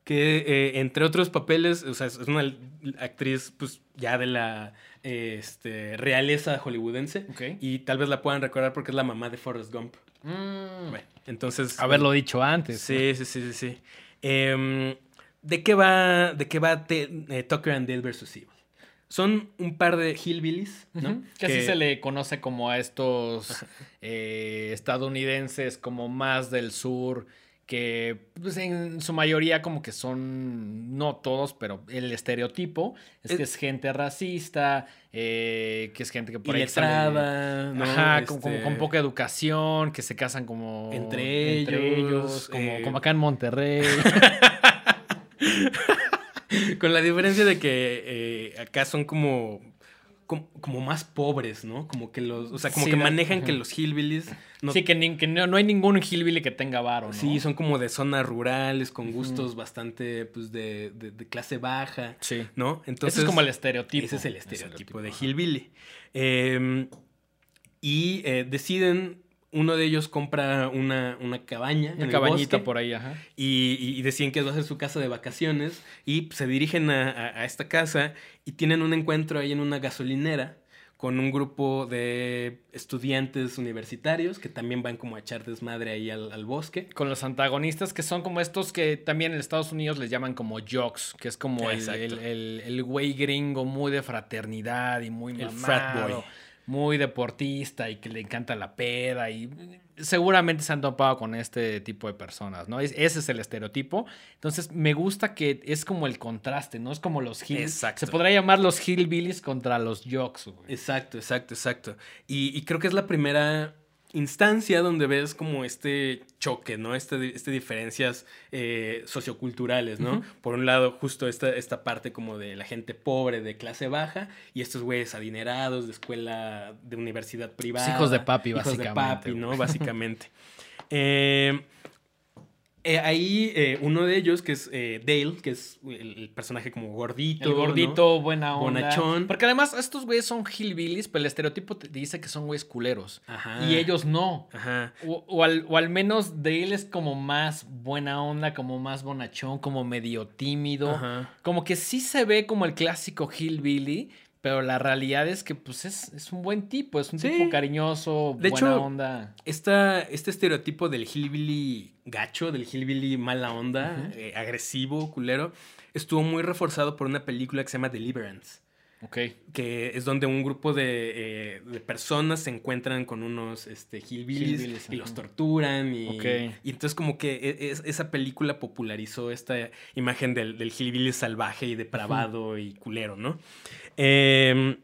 Que eh, entre otros papeles, o sea, es una actriz, pues ya de la eh, este, realeza hollywoodense. Y tal vez la puedan recordar porque es la mamá de Forrest Gump. Mm. Bueno, entonces. Haberlo dicho antes. Sí, sí, sí, sí. sí. Em, ¿De qué va, de qué va Te- eh, Tucker and Dale vs. Evil? Son un par de hillbillies, ¿no? Que así se le conoce como a estos eh, estadounidenses como más del sur, que pues, en su mayoría como que son, no todos, pero el estereotipo es, Es- que es gente racista, eh, que es gente que por ahí sale- Iletrada, ¿no? Ajá, con, Este, con- con poca educación, que se casan como Entre ellos, como, eh, como acá en Monterrey. Con la diferencia de que eh, acá son como, como, como más pobres, ¿no? Como que los, o sea, como Sí, que manejan ajá. que los hillbillies no, sí, que, ni- que no, no hay ningún hillbilly que tenga varo, ¿no? sí, son como de zonas rurales, con gustos bastante, pues, de, de- de clase baja, Sí. ¿no? Entonces, Ese es como el estereotipo. Ese es el estereotipo de ajá. hillbilly. Eh, y eh, deciden, uno de ellos compra una, una cabaña. en Una el cabañita bosque. por ahí, ajá. Y, y- deciden que va a ser su casa de vacaciones y se dirigen a, a- a esta casa y tienen un encuentro ahí en una gasolinera con un grupo de estudiantes universitarios que también van como a echar desmadre ahí al, al bosque. Con los antagonistas que son como estos que también en Estados Unidos les llaman como jocks, que es como el, Exacto. el, el- el güey gringo muy de fraternidad y muy El mamado, frat boy. Muy deportista y que le encanta la peda y seguramente se han topado con este tipo de personas, ¿no? Es- ese es el estereotipo. Entonces me gusta que es como el contraste, ¿no? Es como los hill, Exacto. Se podría llamar los hillbillies contra los jocks, güey. Exacto, exacto, exacto. Y, y creo que es la primera instancia donde ves como este choque, ¿no? Este, este diferencias eh, socioculturales, ¿no? Por un lado, justo esta, esta parte como de la gente pobre, de clase baja, y estos güeyes adinerados de escuela, de universidad privada. hijos de papi, hijos básicamente, de papi. ¿no? Básicamente. Eh, eh, ahí eh, uno de ellos, que es eh, Dale, que es el, el personaje como gordito. El ¿no? gordito, buena onda. Bonachón. Porque además estos güeyes son hillbillies, pero el estereotipo te dice que son güeyes culeros. Ajá. Y ellos no. Ajá. O, o al, o al menos él es como más buena onda, como más bonachón, como medio tímido. Ajá. Como que sí se ve como el clásico hillbilly, pero la realidad es que pues es, es un buen tipo, es un Sí. tipo cariñoso, De buena hecho, onda. Esta, este estereotipo del hillbilly gacho, del hillbilly mala onda, eh, agresivo, culero, estuvo muy reforzado por una película que se llama Deliverance, Que es donde un grupo de, eh, de personas se encuentran con unos este, hillbillies, Hillbillies, y los torturan. Y, y entonces como que e- es- esa película popularizó esta imagen del, del hillbilly salvaje y depravado y culero, ¿no? Eh,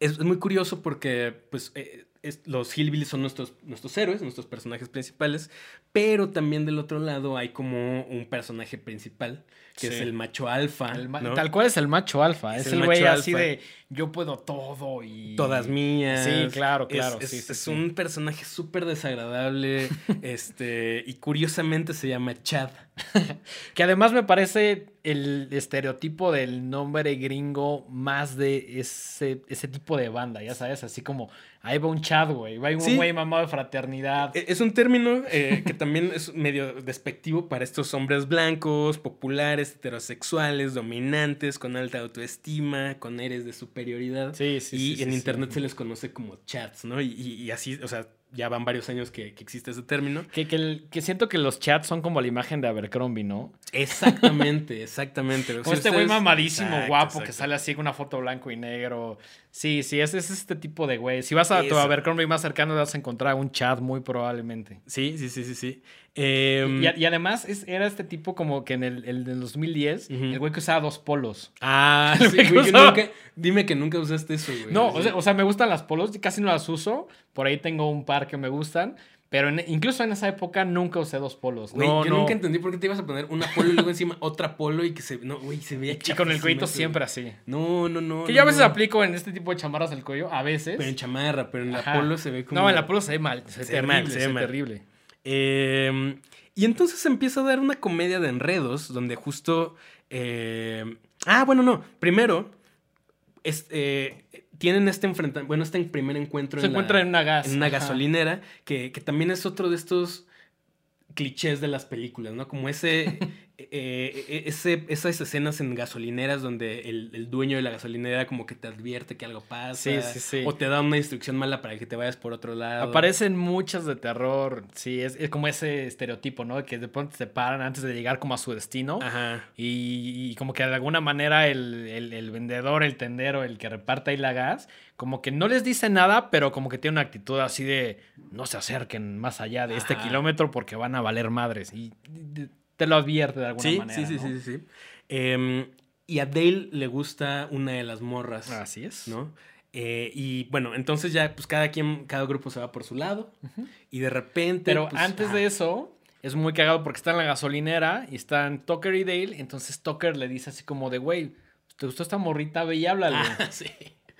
es, es muy curioso porque, pues, eh, los hillbillies son nuestros, nuestros héroes, nuestros personajes principales, pero también del otro lado hay como un personaje principal, que Sí. es el macho alfa. El ma- ¿no? Tal cual es el macho alfa. Es Es, el güey macho así alfa. de yo puedo todo y. Todas mías. Sí, claro, Es- claro. Es, sí, sí, es sí. un personaje súper desagradable. este. Y curiosamente se llama Chad. Que además me parece el estereotipo del nombre gringo más de ese, ese tipo de banda, ya sabes, así como ahí va un chat, güey, va un Sí. güey mamado de fraternidad. E- Es un término eh, que también es medio despectivo para estos hombres blancos, populares, heterosexuales, dominantes, con alta autoestima, con aires de superioridad. Sí, sí, y sí, en internet se les conoce como chats, ¿no? Y, y- y así, o sea, ya van varios años que, que existe ese término. Que, que, el- que siento que los chats son como la imagen de Abercrombie, ¿no? Exactamente, exactamente. Como Si este güey ustedes- mamadísimo, Exacto, guapo, que sale así con una foto blanco y negro. Sí, sí, es, es este tipo de güey. Si vas a tu. Abercrombie más cercano, vas a encontrar un chat muy probablemente. Sí, sí, sí, sí, sí. Em, Y, además es- era este tipo como que en el, el del 2010, Ujú. el güey que usaba dos polos. Ah, El sí, güey que nunca- dime que nunca usaste eso, güey. No, o sea, o sea, me gustan las polos, casi no las uso. Por ahí tengo un par que me gustan. Pero en- incluso en esa época nunca usé dos polos. Güey, no, yo no. nunca entendí por qué te ibas a poner una polo y luego encima otra polo y que se. No, güey, se veía Y con el cuellito siempre así. No, no, no. Que no, yo a veces no. aplico en este tipo de chamarras al cuello, a veces. Pero en chamarra, pero en la Ajá. polo se ve como. No, en la polo se ve mal. Se ve terrible, mal, se ve terrible. Eh, y entonces empieza a dar una comedia de enredos donde justo... eh, ah, bueno, no. Primero, es- eh, tienen este enfrentamiento, bueno, este primer encuentro Se en, la- encuentra en una gas. en una ajá. gasolinera, que, que también es otro de estos clichés de las películas, ¿no? Como ese, eh, ese esas escenas en gasolineras donde el, el dueño de la gasolinera como que te advierte que algo pasa. Sí, sí, sí. O te da una instrucción mala para que te vayas por otro lado. Aparecen muchas de terror. Sí, es, es como ese estereotipo, ¿no? Que de pronto se paran antes de llegar como a su destino. Ajá. Y, y como que de alguna manera el, el- el vendedor, el tendero, el que reparte ahí la gas, como que no les dice nada, pero como que tiene una actitud así de no se acerquen más allá de este kilómetro porque van a valer madres. Y de- te lo advierte de alguna Sí, manera. sí, sí, ¿no? sí, sí, sí. Em, y a Dale le gusta una de las morras, Así es. ¿no? Eh, y bueno, entonces ya, pues cada quien, cada grupo se va por su lado. Y de repente. Pero pues, antes ah, de eso, es muy cagado porque está en la gasolinera y están Tucker y Dale. Entonces Tucker le dice así como de, güey, ¿te gustó esta morrita? Ve y háblale. ah, sí.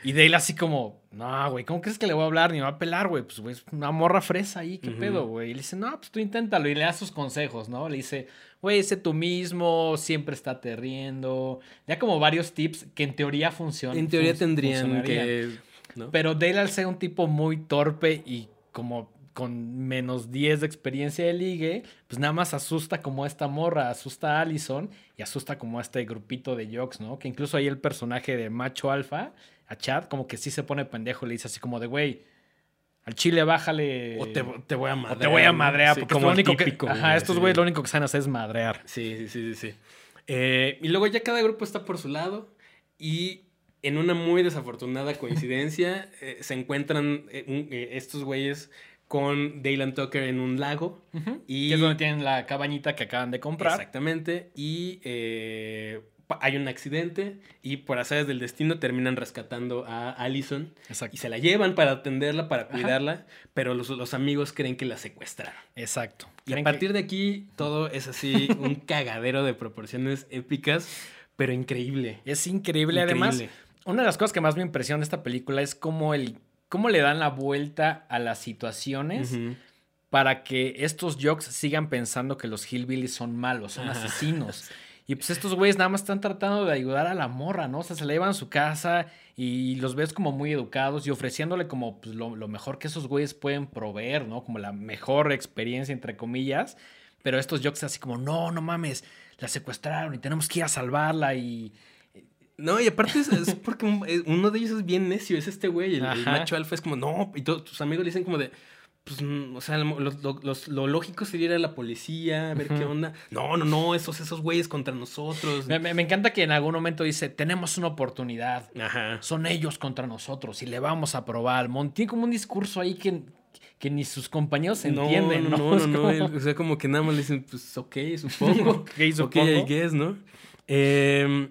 Y Dale así como, no, güey, ¿cómo crees que le voy a hablar? Ni me va a pelar, güey. Pues, güey, es una morra fresa ahí, ¿qué pedo, güey? Y le dice, no, pues tú inténtalo. Y le da sus consejos, ¿no? Le dice, güey, sé tú mismo, siempre estate riendo. Ya como varios tips que en teoría funcionan. En teoría fun- tendrían que. ¿no? Pero Dale al ser un tipo muy torpe y como con menos 10 de experiencia de ligue, pues nada más asusta como a esta morra, asusta a Allison y asusta como a este grupito de jocks, ¿no? Que incluso ahí el personaje de macho alfa a Chad, como que sí se pone pendejo y le dice así como de, güey, al chile bájale. O te, te voy a o madrear. te voy a madrear, Sí, porque como es lo único típico, que. güey, Ajá, estos sí. güeyes lo único que saben hacer es madrear. Sí, sí, sí, sí. sí. Eh, y luego ya cada grupo está por su lado y en una muy desafortunada coincidencia eh, se encuentran eh, estos güeyes con Daylan Tucker en un lago. Y Y es donde tienen la cabañita que acaban de comprar. Exactamente. Y eh, hay un accidente y por azares del destino terminan rescatando a Allison Exacto. y se la llevan para atenderla, para cuidarla, pero los, los amigos creen que la secuestraron. Exacto. Y a partir de aquí todo es así un cagadero de proporciones épicas, pero increíble. Es increíble. Además, una de las cosas que más me impresiona de esta película es cómo, el, cómo le dan la vuelta a las situaciones para que estos jokes sigan pensando que los hillbillies son malos, son asesinos. Y pues estos güeyes nada más están tratando de ayudar a la morra, ¿no? O sea, se la llevan a su casa y los ves como muy educados y ofreciéndole como pues, lo, lo mejor que esos güeyes pueden proveer, ¿no? Como la mejor experiencia, entre comillas. Pero estos jokes así como, no, no mames, la secuestraron y tenemos que ir a salvarla y... No, y aparte es, es porque eh, uno de ellos es bien necio, es este güey, el, el macho alfa es como, no, y todos tus amigos le dicen como de, pues, mm, o sea, lo, lo- los- lo lógico sería ir a la policía, a ver qué onda. No, no, no, esos, esos güeyes contra nosotros. Me, me- me encanta que en algún momento dice, tenemos una oportunidad. Ajá. son ellos contra nosotros y le vamos a probar. Tiene como un discurso ahí que, que ni sus compañeros entienden, ¿no? No, no, no, como- él- o sea, como que nada más le dicen, pues, ok, supongo. Ok, Ok, supongo. I guess, ¿no? Eh,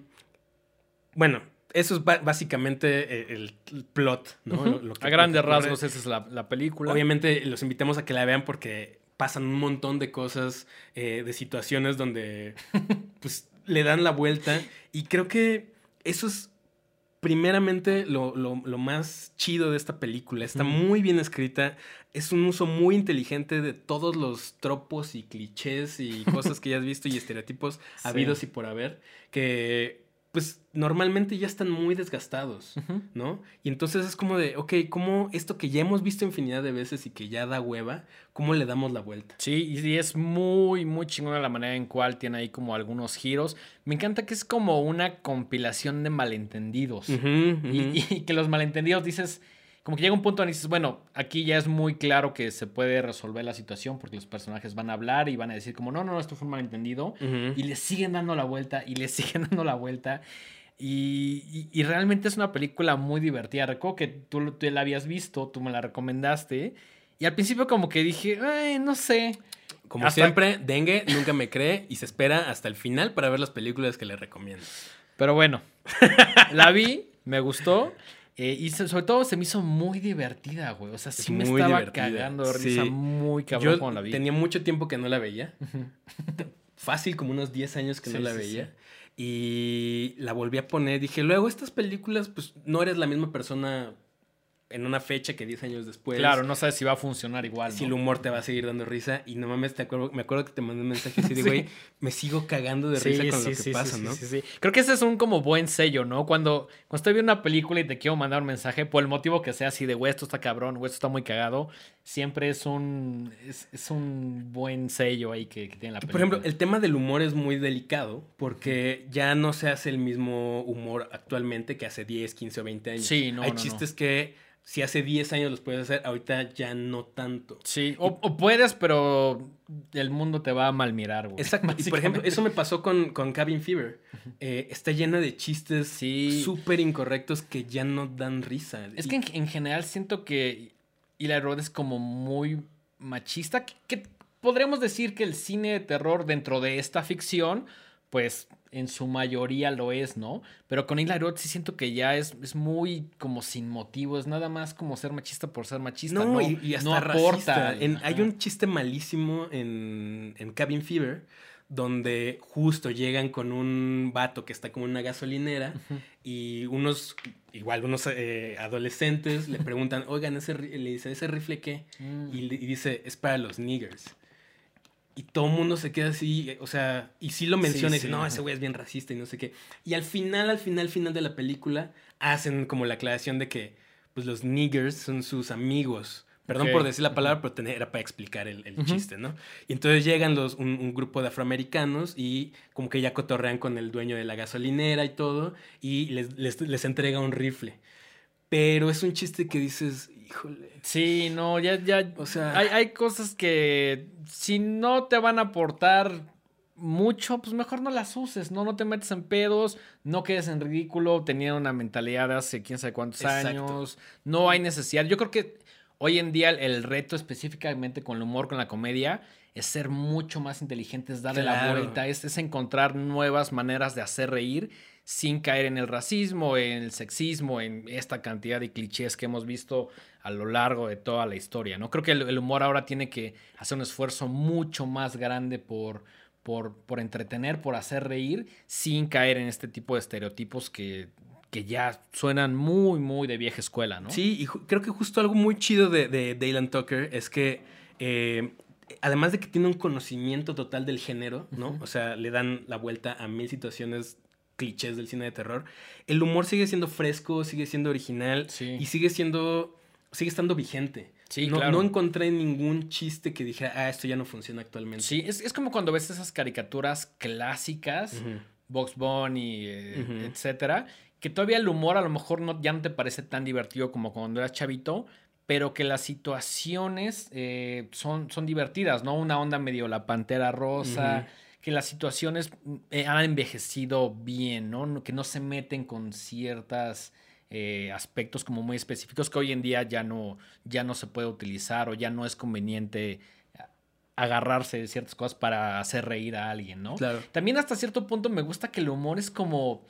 bueno, eso es básicamente eh, el, plot, ¿no? Lo- lo que- a grandes lo que ocurre. rasgos esa es la, la película. Obviamente los invitamos a que la vean porque pasan un montón de cosas, eh, de situaciones donde pues le dan la vuelta y creo que eso es primeramente lo, lo- lo más chido de esta película. Está muy bien escrita, es un uso muy inteligente de todos los tropos y clichés y cosas que ya has visto y estereotipos Sí. habidos y por haber que pues normalmente ya están muy desgastados. ¿no? Y entonces es como de, ok, ¿cómo esto que ya hemos visto infinidad de veces y que ya da hueva, ¿cómo le damos la vuelta? Sí, y es muy, muy chingona la manera en cual tiene ahí como algunos giros. Me encanta que es como una compilación de malentendidos. Y, y que los malentendidos dices, como que llega un punto donde dices, bueno, aquí ya es muy claro que se puede resolver la situación porque los personajes van a hablar y van a decir como, no, no, no, esto fue un malentendido. Y le siguen dando la vuelta y le siguen dando la vuelta. Y, y- y realmente es una película muy divertida. Recuerdo que tú, tú la habías visto, tú me la recomendaste. Y al principio como que dije, "Ay, no sé. Como hasta- siempre, Dengue nunca me cree y se espera hasta el final para ver las películas que le recomiendo. Pero bueno, la vi, me gustó. Eh, y so- sobre todo se me hizo muy divertida, güey. O sea, sí me estaba divertida, cagando de risa sí. muy cabrón Yo cuando la vi. tenía mucho tiempo que no la veía. Fácil, como unos 10 años que Sí, no la veía. Y la volví a poner. Dije, luego estas películas, pues no eres la misma persona en una fecha que 10 años después. claro, no sabes si va a funcionar igual. Si ¿no? el humor te va a seguir dando risa. Y no mames, te acuerdo, me acuerdo que te mandé un mensaje así de, Sí. güey, me sigo cagando de risa con lo que pasa, ¿no? sí, sí. Creo que ese es un como buen sello, ¿no? Cuando, cuando estoy viendo una película y te quiero mandar un mensaje, por el motivo que sea así de, güey, esto está cabrón, güey, esto está muy cagado, siempre es un, es, es un buen sello ahí que, que tiene la película. por ejemplo, el tema del humor es muy delicado porque ya no se hace el mismo humor actualmente que hace 10, 15 o 20 años. Sí, no, Hay no, no. chistes que si hace 10 años los puedes hacer, ahorita ya no tanto. Sí, o, o puedes, pero el mundo te va a mal mirar, güey. Exacto. Y por ejemplo, eso me pasó con, con Cabin Fever. Eh, está llena de chistes Sí. súper incorrectos que ya no dan risa. Es Y- que en, en general siento que Eli Roth es como muy machista, que, que podríamos decir que el cine de terror dentro de esta ficción, pues en su mayoría lo es, ¿no? Pero con Eli Roth sí siento que ya es, es muy como sin motivo, es nada más como ser machista por ser machista, No, ¿no? y, y hasta no aporta. En- hay un chiste malísimo en, en Cabin Fever donde justo llegan con un vato que está como en una gasolinera y unos, igual unos eh, adolescentes le preguntan, oigan, ese, ri-" le dice, ¿ese rifle qué? Mm. Y, dice, es para los niggers. Y todo el mundo se queda así, eh, o sea, y sí lo menciona y sí, dice, no, ese güey es bien racista y no sé qué. Y al final, al final, final de la película, hacen como la aclaración de que, pues los niggers son sus amigos. Perdón por decir la palabra, pero era para explicar el, el chiste, ¿no? Y entonces llegan los, un, un grupo de afroamericanos y como que ya cotorrean con el dueño de la gasolinera y todo, y les, les, les entrega un rifle. pero es un chiste que dices, híjole. Sí, no, ya, ya. O sea, Hay, hay cosas que si no te van a aportar mucho, pues mejor no las uses, ¿no? No te metes en pedos, no quedes en ridículo, tenía una mentalidad de hace quién sabe cuántos Exacto. años, no hay necesidad. Yo creo que hoy en día el, reto específicamente con el humor, con la comedia, es ser mucho más inteligente, es darle la vuelta, es, es encontrar nuevas maneras de hacer reír sin caer en el racismo, en el sexismo, en esta cantidad de clichés que hemos visto a lo largo de toda la historia, ¿no? Creo que el, el humor ahora tiene que hacer un esfuerzo mucho más grande por, por, por entretener, por hacer reír, sin caer en este tipo de estereotipos que, que ya suenan muy, muy de vieja escuela, ¿no? Sí, y creo que justo algo muy chido de, de Dylan Tucker es que, eh, además de que tiene un conocimiento total del género, ¿no? O sea, le dan la vuelta a mil situaciones clichés del cine de terror. El humor sigue siendo fresco, sigue siendo original Sí. y sigue siendo, sigue estando vigente. Sí, no, claro. no encontré ningún chiste que dijera, ah, esto ya no funciona actualmente. Sí, es, es como cuando ves esas caricaturas clásicas, Ujú. Box Bunny, eh, Ujú. etcétera, que todavía el humor a lo mejor no, ya no te parece tan divertido como cuando eras chavito, pero que las situaciones eh, son, son divertidas, ¿no? Una onda medio la pantera rosa, que las situaciones eh, han envejecido bien, ¿no? No- Que no se meten con ciertas eh, aspectos como muy específicos que hoy en día ya no, ya no se puede utilizar o ya no es conveniente agarrarse de ciertas cosas para hacer reír a alguien, ¿no? Claro. También hasta cierto punto me gusta que el humor es como.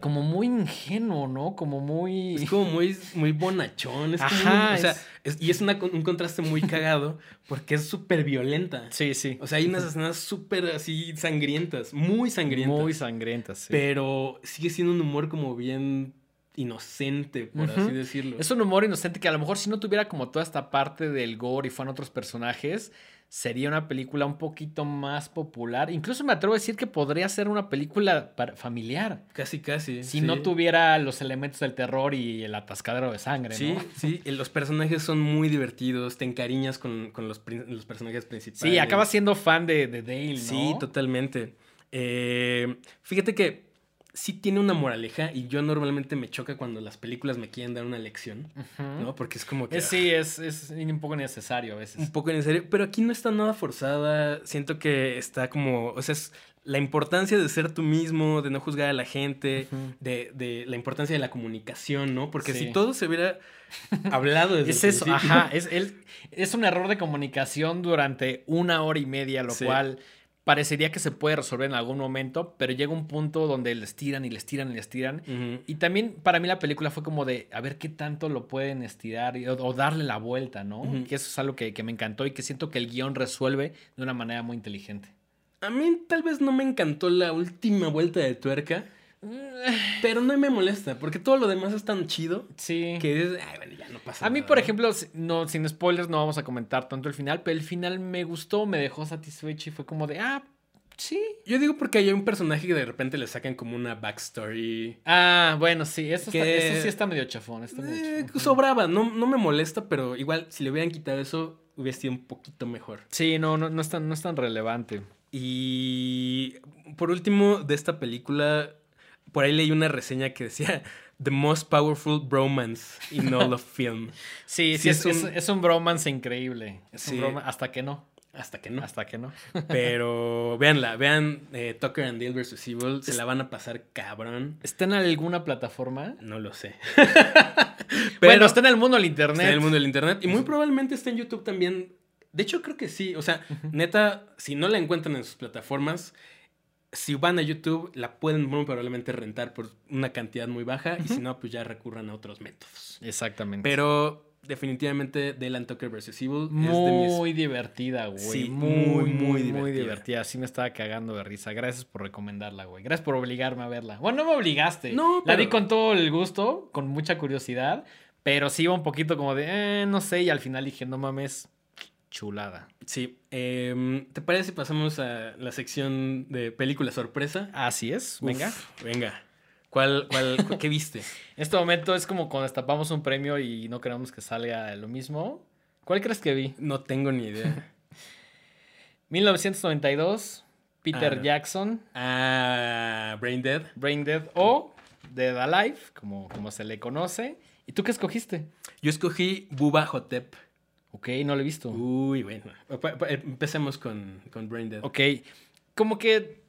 Como muy ingenuo, ¿no? Como muy. Es como muy, muy bonachón. Es Ajá, o sea, es- es- y es una un contraste muy cagado porque es súper violenta. Sí, sí. O sea, hay unas escenas súper así sangrientas, muy sangrientas. Muy sangrientas, sí. Pero sigue siendo un humor como bien inocente, por así decirlo. Es un humor inocente que a lo mejor si no tuviera como toda esta parte del gore y fueran otros personajes, sería una película un poquito más popular. Incluso me atrevo a decir que podría ser una película para- familiar. Casi, casi. Si sí. no tuviera los elementos del terror y el atascadero de sangre, Sí, ¿no? sí, los personajes son muy divertidos, te encariñas con, con los personajes principales. Sí, acabas siendo fan de, de Dale, ¿no? Sí, totalmente. Eh, fíjate que sí tiene una moraleja y yo normalmente me choca cuando las películas me quieren dar una lección. ¿no? Porque es como que... Es- sí, es, es un poco necesario a veces. Un poco en serio, pero aquí no está nada forzada. Siento que está como, o sea, es la importancia de ser tú mismo, de no juzgar a la gente, de, de la importancia de la comunicación, ¿no? Porque Sí. si todo se hubiera hablado desde Es el eso, principio- ajá. Es, el- es un error de comunicación durante una hora y media, lo Sí. cual parecería que se puede resolver en algún momento, pero llega un punto donde les tiran y les tiran y les tiran. Y también para mí la película fue como de a ver qué tanto lo pueden estirar y- o, o darle la vuelta, ¿no? Ujú. Que eso es algo que, que me encantó y que siento que el guion resuelve de una manera muy inteligente. A mí tal vez no me encantó la última vuelta de tuerca, pero no me molesta, porque todo lo demás es tan chido Sí. que dices, ay, bueno, ya no pasa A mí, nada", por ejemplo, no, sin spoilers, no vamos a comentar tanto el final, pero el final me gustó, me dejó satisfecho y fue como de, ah, sí. Yo digo porque hay un personaje que de repente le sacan como una backstory. Ah, bueno, sí, eso, está- Que- eso sí está medio chafón. Está medio Eh, chafón. sobraba, no, no me molesta, pero igual si le hubieran quitado eso, hubiera sido un poquito mejor. Sí, no, no, no, es tan, no es tan relevante. Y por último, de esta película, por ahí leí una reseña que decía The most powerful bromance in all of film. Sí, Sí, sí, es, es un- es- un bromance increíble. Es Sí. un bromance, hasta que no. Hasta que no. Hasta que no. Pero véanla, vean eh, Tucker and Dale vs. Evil. Se la van a pasar cabrón. ¿Está en alguna plataforma? No lo sé. bueno, está en el mundo del Está internet. en el mundo del internet. Y muy probablemente está en YouTube también. De hecho, creo que sí. O sea, neta, si no la encuentran en sus plataformas, si van a YouTube, la pueden muy probablemente rentar por una cantidad muy baja. Y si no, pues ya recurran a otros métodos. Exactamente. Pero definitivamente Dylan Tucker vs. Evil es de muy mis. divertida, güey. Sí, muy, muy, muy, muy muy divertida. divertida. Sí me estaba cagando de risa. Gracias por recomendarla, güey. Gracias por obligarme a verla. Bueno, no me obligaste. No, La pero- vi con todo el gusto, con mucha curiosidad, pero sí iba un poquito como de, eh, no sé, y al final dije, no mames, chulada. Sí. Em, ¿Te parece si pasamos a la sección de película sorpresa? Así es, Uf, venga. Venga. ¿Cuál, cuál, cu- ¿Qué viste? En este momento es como cuando destapamos un premio y no queremos que salga lo mismo. ¿Cuál crees que vi? No tengo ni idea. 1992, Peter Ah, no. Jackson, Ah, Brain Dead. Brain Dead o Dead Alive, como, como se le conoce. ¿Y tú qué escogiste? Yo escogí Buba Hotep. Ok, no lo he visto. Uy, bueno. Empecemos con, con Brain Dead. Ok, como que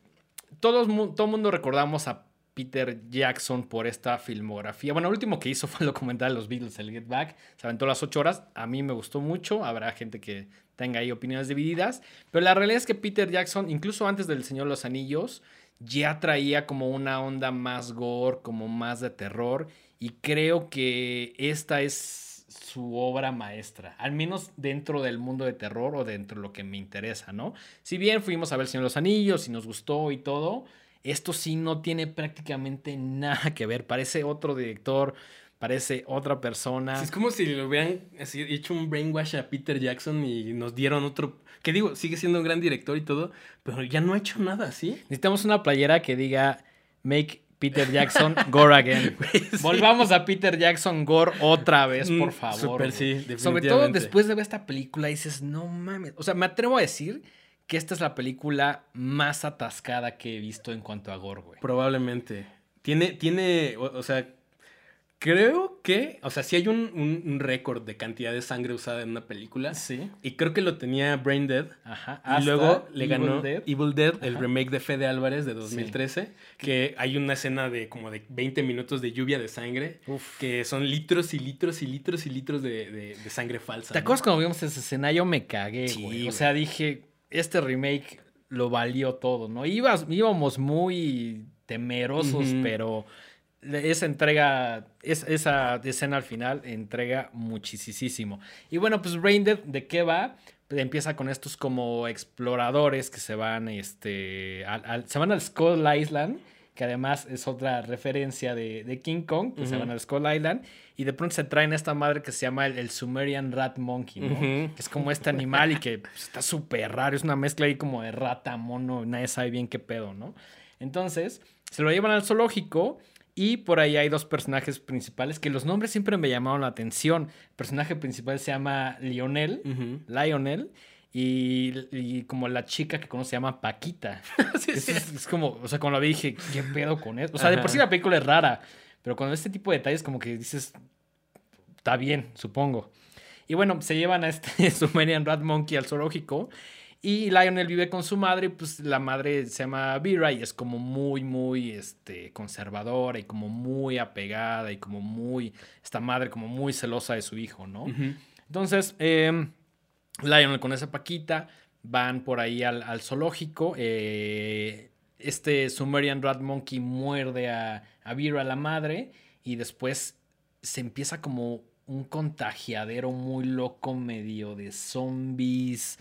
todos, todo el mundo recordamos a Peter Jackson por esta filmografía. Bueno, el último que hizo fue el documental de los Beatles, el Get Back. Se aventó las ocho horas. A mí me gustó mucho. Habrá gente que tenga ahí opiniones divididas. Pero la realidad es que Peter Jackson, incluso antes del Señor de los Anillos, ya traía como una onda más gore, como más de terror. Y creo que esta es su obra maestra, al menos dentro del mundo de terror o dentro de lo que me interesa, ¿no? Si bien fuimos a ver El Señor de los Anillos y nos gustó y todo, esto sí no tiene prácticamente nada que ver. Parece otro director, parece otra persona. Sí, es como si le hubieran así, hecho un brainwash a Peter Jackson y nos dieron otro. Que digo, sigue siendo un gran director y todo, pero ya no ha hecho nada así. Necesitamos una playera que diga Make Peter Jackson gore again. Volvamos a Peter Jackson gore otra vez, por Mm, favor. súper, güey. sí, Sobre todo después de ver esta película dices, no mames. O sea, me atrevo a decir que esta es la película más atascada que he visto en cuanto a gore, güey. Probablemente. Tiene, tiene, o, o sea, creo que, o sea, sí hay un, un- un récord de cantidad de sangre usada en una película. Sí. Y creo que lo tenía Brain Dead. Ajá. Y luego le Evil ganó Dead. Evil Dead, el remake de Fede Álvarez de 2013, que hay una escena de como de 20 minutos de lluvia de sangre, Uf. que son litros y litros y litros y litros de, de- de sangre falsa. ¿Te ¿no? acuerdas cuando vimos esa escena? Yo me cagué, Sí, güey. O sea, dije, este remake lo valió todo, ¿no? Ibas, íbamos muy temerosos, pero esa entrega, es- esa escena al final entrega muchísimo. Y bueno, pues Brain Dead, ¿de qué va? Pues empieza con estos como exploradores que se van, este, al, al- se van al Skull Island, que además es otra referencia de, de King Kong, que se van al Skull Island, y de pronto se traen a esta madre que se llama el, el Sumerian Rat Monkey, ¿no? Que es como este animal y que pues, está súper raro, es una mezcla ahí como de rata, mono, nadie sabe bien qué pedo, ¿no? Entonces, se lo llevan al zoológico y por ahí hay dos personajes principales que los nombres siempre me llamaron la atención. El personaje principal se llama Lionel. Lionel, y, y como la chica que conoce se llama Paquita. Sí, Es, sí. es- es como, o sea, cuando la vi dije, ¿qué pedo con eso? O sea, de por sí la película es rara, pero con este tipo de detalles como que dices, está bien, supongo. Y bueno, se llevan a este Sumerian Rat Monkey al zoológico y Lionel vive con su madre, pues la madre se llama Vera y es como muy, muy este, conservadora y como muy apegada y como muy, esta madre como muy celosa de su hijo, ¿no? Entonces, eh, Lionel con esa paquita van por ahí al, al zoológico. eh, este Sumerian Rat Monkey muerde a, a Vera, la madre, y después se empieza como un contagiadero muy loco, medio de zombies,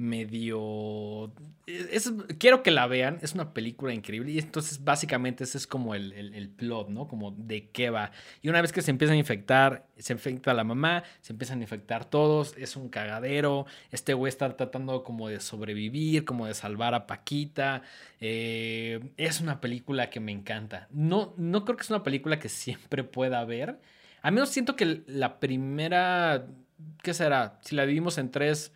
medio... es- quiero que la vean, es una película increíble y entonces básicamente ese es como el, el- el plot, ¿no? Como de qué va. Y una vez que se empiezan a infectar, se infecta la mamá, se empiezan a infectar todos, es un cagadero, este güey está tratando como de sobrevivir, como de salvar a Paquita. eh, es una película que me encanta. No, no creo que es una película que siempre pueda ver. Al menos siento que la primera, ¿qué será? Si la dividimos en tres,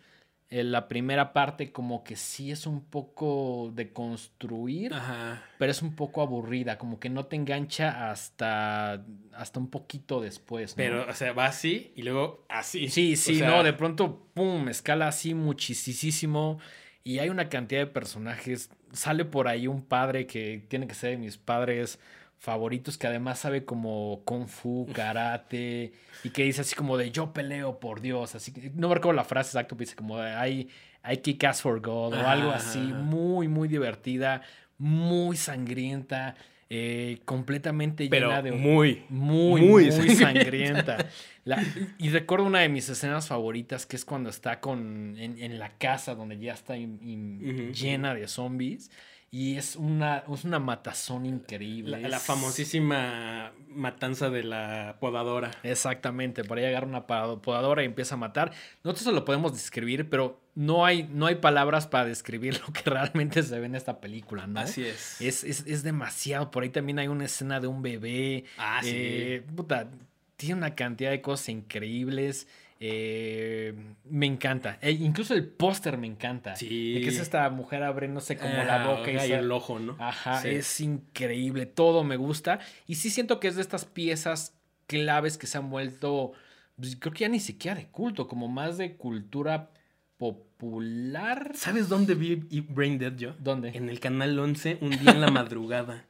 eh, la primera parte como que sí es un poco de construir, Ajá. pero es un poco aburrida, como que no te engancha hasta, hasta un poquito después. ¿no? Pero, o sea, va así y luego así. Sí, O sí, sea, no, de pronto, pum, escala así muchísimo. Y hay una cantidad de personajes. Sale por ahí un padre que tiene que ser de mis padres favoritos, que además sabe como kung fu, karate, y que dice así como de yo peleo por Dios. Así que no me recuerdo la frase exacta, pero dice como de I, I kick ass for God o algo así. Muy, muy divertida, muy sangrienta, eh, completamente Pero llena de muy. muy, Muy muy, sangrienta. sangrienta. La- y recuerdo una de mis escenas favoritas, que es cuando está con, en, en la casa donde ya está in- in- Ujú, llena de zombies. Y es una, es una matazón increíble. La, famosísima matanza de la podadora. Exactamente, por ahí agarra una podadora y empieza a matar. Nosotros lo podemos describir, pero no hay, no hay palabras para describir lo que realmente se ve en esta película, ¿no? Así es. Es, es, es demasiado. Por ahí también hay una escena de un bebé. Ah, sí. Eh, puta, tiene una cantidad de cosas increíbles. Eh, me encanta. E incluso el póster me encanta. Sí. De que es esta mujer abriéndose como la Ah, boca y, y el ojo, ¿no? Ajá, Sí. es increíble. Todo me gusta. Y sí siento que es de estas piezas claves que se han vuelto, pues, creo que ya ni siquiera de culto, como más de cultura popular. ¿Sabes dónde vi y- Brain Dead yo? ¿Dónde? En el canal 11, un día en la madrugada.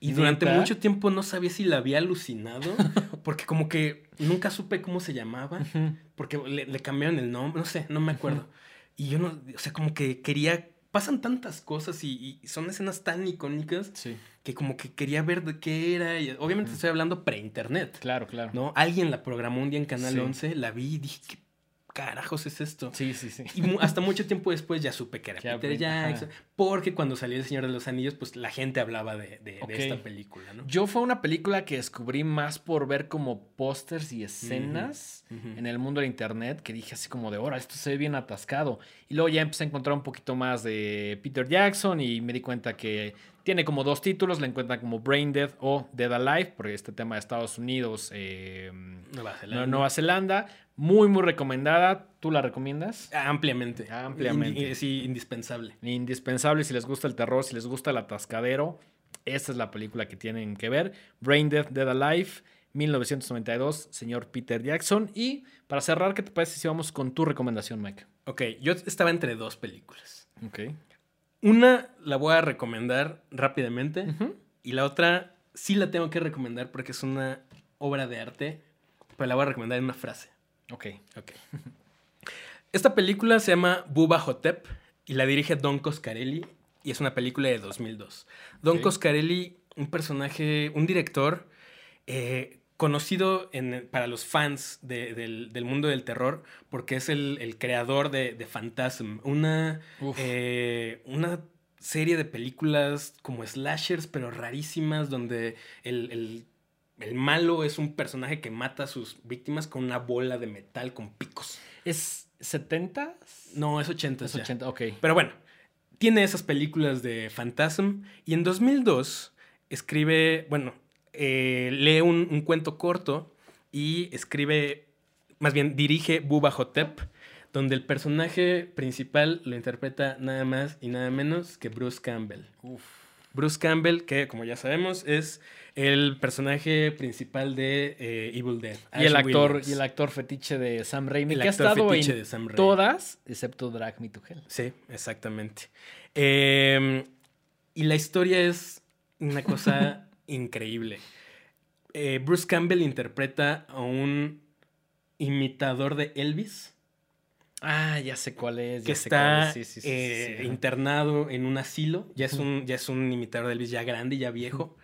Y durante ¿Neta? mucho tiempo no sabía si la había alucinado, porque como que nunca supe cómo se llamaba, porque le, le cambiaron el nombre, no sé, no me acuerdo. Y yo no, o sea, como que quería, pasan tantas cosas y, y son escenas tan icónicas Sí, que como que quería ver de qué era. Y obviamente estoy hablando pre-internet, claro, claro. ¿no? Alguien la programó un día en Canal Sí. 11, la vi y dije, ¿qué carajos es esto? Sí, sí, sí. Y hasta mucho tiempo después ya supe que era era Peter ajá. Jackson. Porque cuando salió El Señor de los Anillos, pues la gente hablaba de, de- de Ok. esta película, ¿no? Yo fue una película que descubrí más por ver como pósters y escenas Ujú. en el mundo del internet que dije así como de, ahora esto se ve bien atascado. Y luego ya empecé a encontrar un poquito más de Peter Jackson y me di cuenta que tiene como dos títulos, le encuentran como Brain Dead o Dead Alive, porque este tema de Estados Unidos, eh, Nueva, Zelanda. Nueva Zelanda, muy, muy recomendada. ¿Tú la recomiendas? Ampliamente. Ampliamente. Sí, indispensable. Indispensable si les gusta el terror, si les gusta el atascadero. Esta es la película que tienen que ver. Brain Dead, Dead Alive, 1992, señor Peter Jackson. Y para cerrar, ¿qué te parece si vamos con tu recomendación, Mike? Ok, yo estaba entre dos películas. Ok. Una la voy a recomendar rápidamente y la otra sí la tengo que recomendar porque es una obra de arte, pero la voy a recomendar en una frase. Ok. Ok. Esta película se llama Buba Hotep y la dirige Don Coscarelli y es una película de 2002. Don. Coscarelli, un personaje, un director eh, conocido en- para los fans de- del, del mundo del terror porque es el, el creador de, de Phantasm, una, eh, una serie de películas como slashers pero rarísimas donde el, el- el malo es un personaje que mata a sus víctimas con una bola de metal con picos. ¿Es 70? No, es 80 Es ya. 80, ok. Pero bueno, tiene esas películas de Phantasm y en 2002 escribe, bueno, eh, lee un, un cuento corto y escribe, más bien dirige Buba Hotep, donde el personaje principal lo interpreta nada más y nada menos que Bruce Campbell. Uf. Bruce Campbell, que como ya sabemos es el personaje principal de eh, Evil Dead. Y el, actor, Williams. y el actor fetiche de Sam Raimi, El que ha estado fetiche en de Sam Raimi. todas, excepto Drag Me to Hell. Sí, exactamente. Eh, y la historia es una cosa increíble. Eh, Bruce Campbell interpreta a un imitador de Elvis Ah, ya sé cuál es. que ya sé cuál está es. Sí, sí, sí, eh, internado en un asilo. Ya es un, ya es un imitador de Elvis ya grande, ya viejo.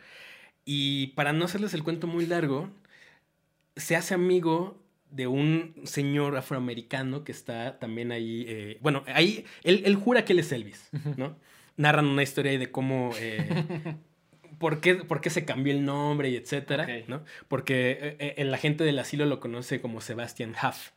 Y para no hacerles el cuento muy largo, se hace amigo de un señor afroamericano que está también ahí. eh, bueno, ahí él, él jura que él es Elvis, ¿no? Narran una historia ahí de cómo. eh, ¿Por qué, por qué se cambió el nombre y etcétera? ¿no? Porque eh, eh, la gente del asilo lo conoce como Sebastian Huff.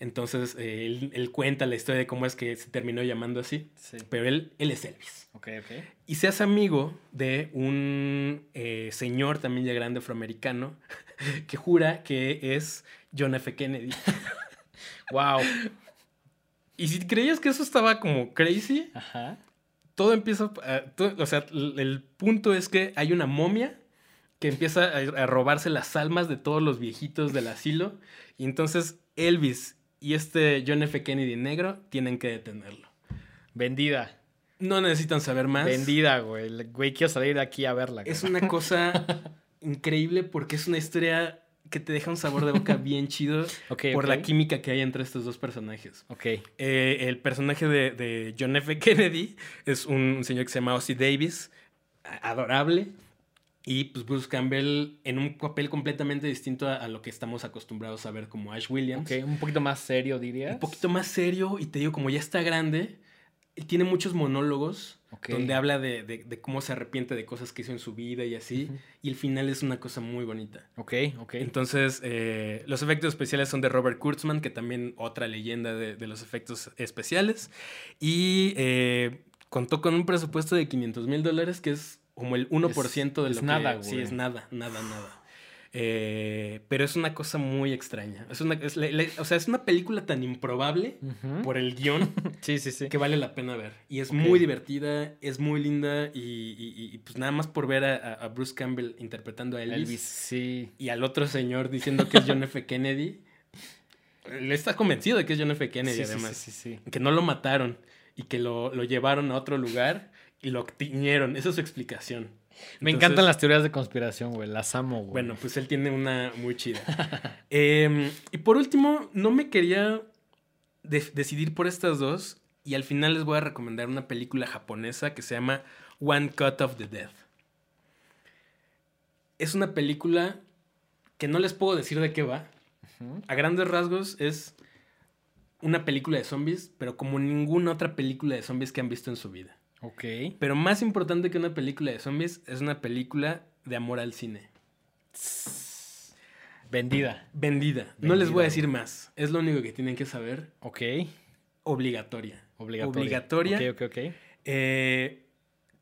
Entonces, eh, él, él cuenta la historia de cómo es que se terminó llamando así. sí. Pero él, él es Elvis. Ok, ok. Y se hace amigo de un eh, señor también ya grande afroamericano que jura que es John F. Kennedy. Wow. Y si creías que eso estaba como crazy, Ajá. todo empieza... a- todo- o sea, el punto es que hay una momia que empieza a, robarse las almas de todos los viejitos del asilo. Y entonces Elvis y este John F. Kennedy negro tienen que detenerlo. Vendida. No necesitan saber más. Vendida, güey. El Güey, quiero salir de aquí a verla. Es una cosa increíble porque es una historia que te deja un sabor de boca bien chido por la química que hay entre estos dos personajes. Ok. Eh, el personaje de, de John F. Kennedy es un señor que se llama Ozzy Davis, adorable. Y pues Bruce Campbell en un papel completamente distinto a, a lo que estamos acostumbrados a ver como Ash Williams. Ok, un poquito más serio, dirías. Un poquito más serio y te digo, como ya está grande, tiene muchos monólogos Ok. donde habla de, de- de cómo se arrepiente de cosas que hizo en su vida y así. Ujú. Y el final es una cosa muy bonita. Ok, ok. Entonces, eh, los efectos especiales son de Robert Kurtzman, que también otra leyenda de, de los efectos especiales. Y eh, contó con un presupuesto de 500 mil dólares, que es como el 1% de Es- lo es que... nada, Sí, güey. es nada, nada, nada. Eh, pero es una cosa muy extraña. Es una, es le- le- o sea, es una película tan improbable por el guion Sí, sí, sí. que vale la pena ver. Y es muy divertida, es muy linda y, y- y- y, pues nada más por ver a, Bruce Campbell interpretando a Elvis, Elvis, sí. y al otro señor diciendo que es John F. Kennedy. Él está convencido de que es John F. Kennedy Sí, sí, además. sí, sí, sí. Que no lo mataron y que lo, lo llevaron a otro lugar y lo tiñeron. Esa es su explicación. Me Entonces, encantan las teorías de conspiración, güey. Las amo, güey. Bueno, pues él tiene una muy chida. Eh, y por último, no me quería de- decidir por estas dos. Y al final les voy a recomendar una película japonesa que se llama One Cut of the Dead. Es una película que no les puedo decir de qué va. A grandes rasgos es una película de zombies, pero como ninguna otra película de zombies que han visto en su vida. Ok. Pero más importante que una película de zombies es una película de amor al cine. Vendida. Vendida. No les voy a decir más. Es lo único que tienen que saber. Ok. Obligatoria. Obligatoria. Obligatoria. Ok, ok, ok. Eh,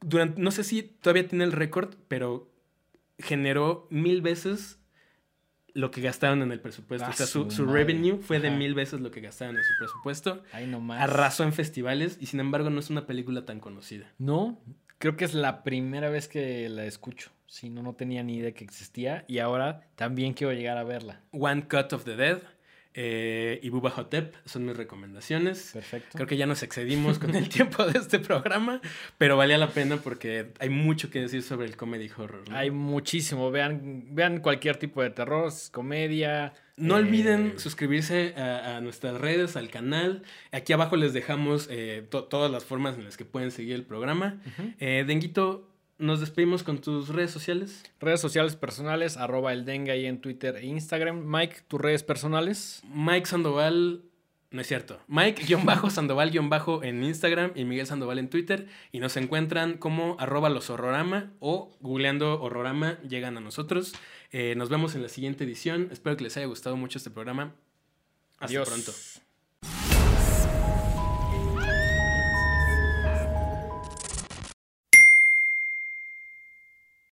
durante, no sé si todavía tiene el récord, pero generó mil veces lo que gastaron en el presupuesto. Ah, o sea, su, su revenue fue de Ajá. mil veces lo que gastaron en su presupuesto. Ay, no más. Arrasó en festivales y sin embargo no es una película tan conocida. No, creo que es la primera vez que la escucho. Si no, no tenía ni idea que existía. Y ahora también quiero llegar a verla. One Cut of the Dead eh, y Bubba Hotep son mis recomendaciones. Perfecto. Creo que ya nos excedimos con el tiempo de este programa, pero valía la pena porque hay mucho que decir sobre el comedy horror. ¿no? Hay muchísimo. Vean, vean cualquier tipo de terror, comedia. No eh, olviden suscribirse a, a nuestras redes, al canal. Aquí abajo les dejamos eh, to- todas las formas en las que pueden seguir el programa. Eh, Denguito, nos despedimos con tus redes sociales. Redes sociales personales, arroba el dengue ahí en Twitter e Instagram. Mike, tus redes personales. Mike Sandoval, no es cierto. Mike-Sandoval- en Instagram y Miguel Sandoval en Twitter. Y nos encuentran como arroba los horrorama o googleando horrorama llegan a nosotros. Eh, nos vemos en la siguiente edición. Espero que les haya gustado mucho este programa. Hasta Adiós. pronto.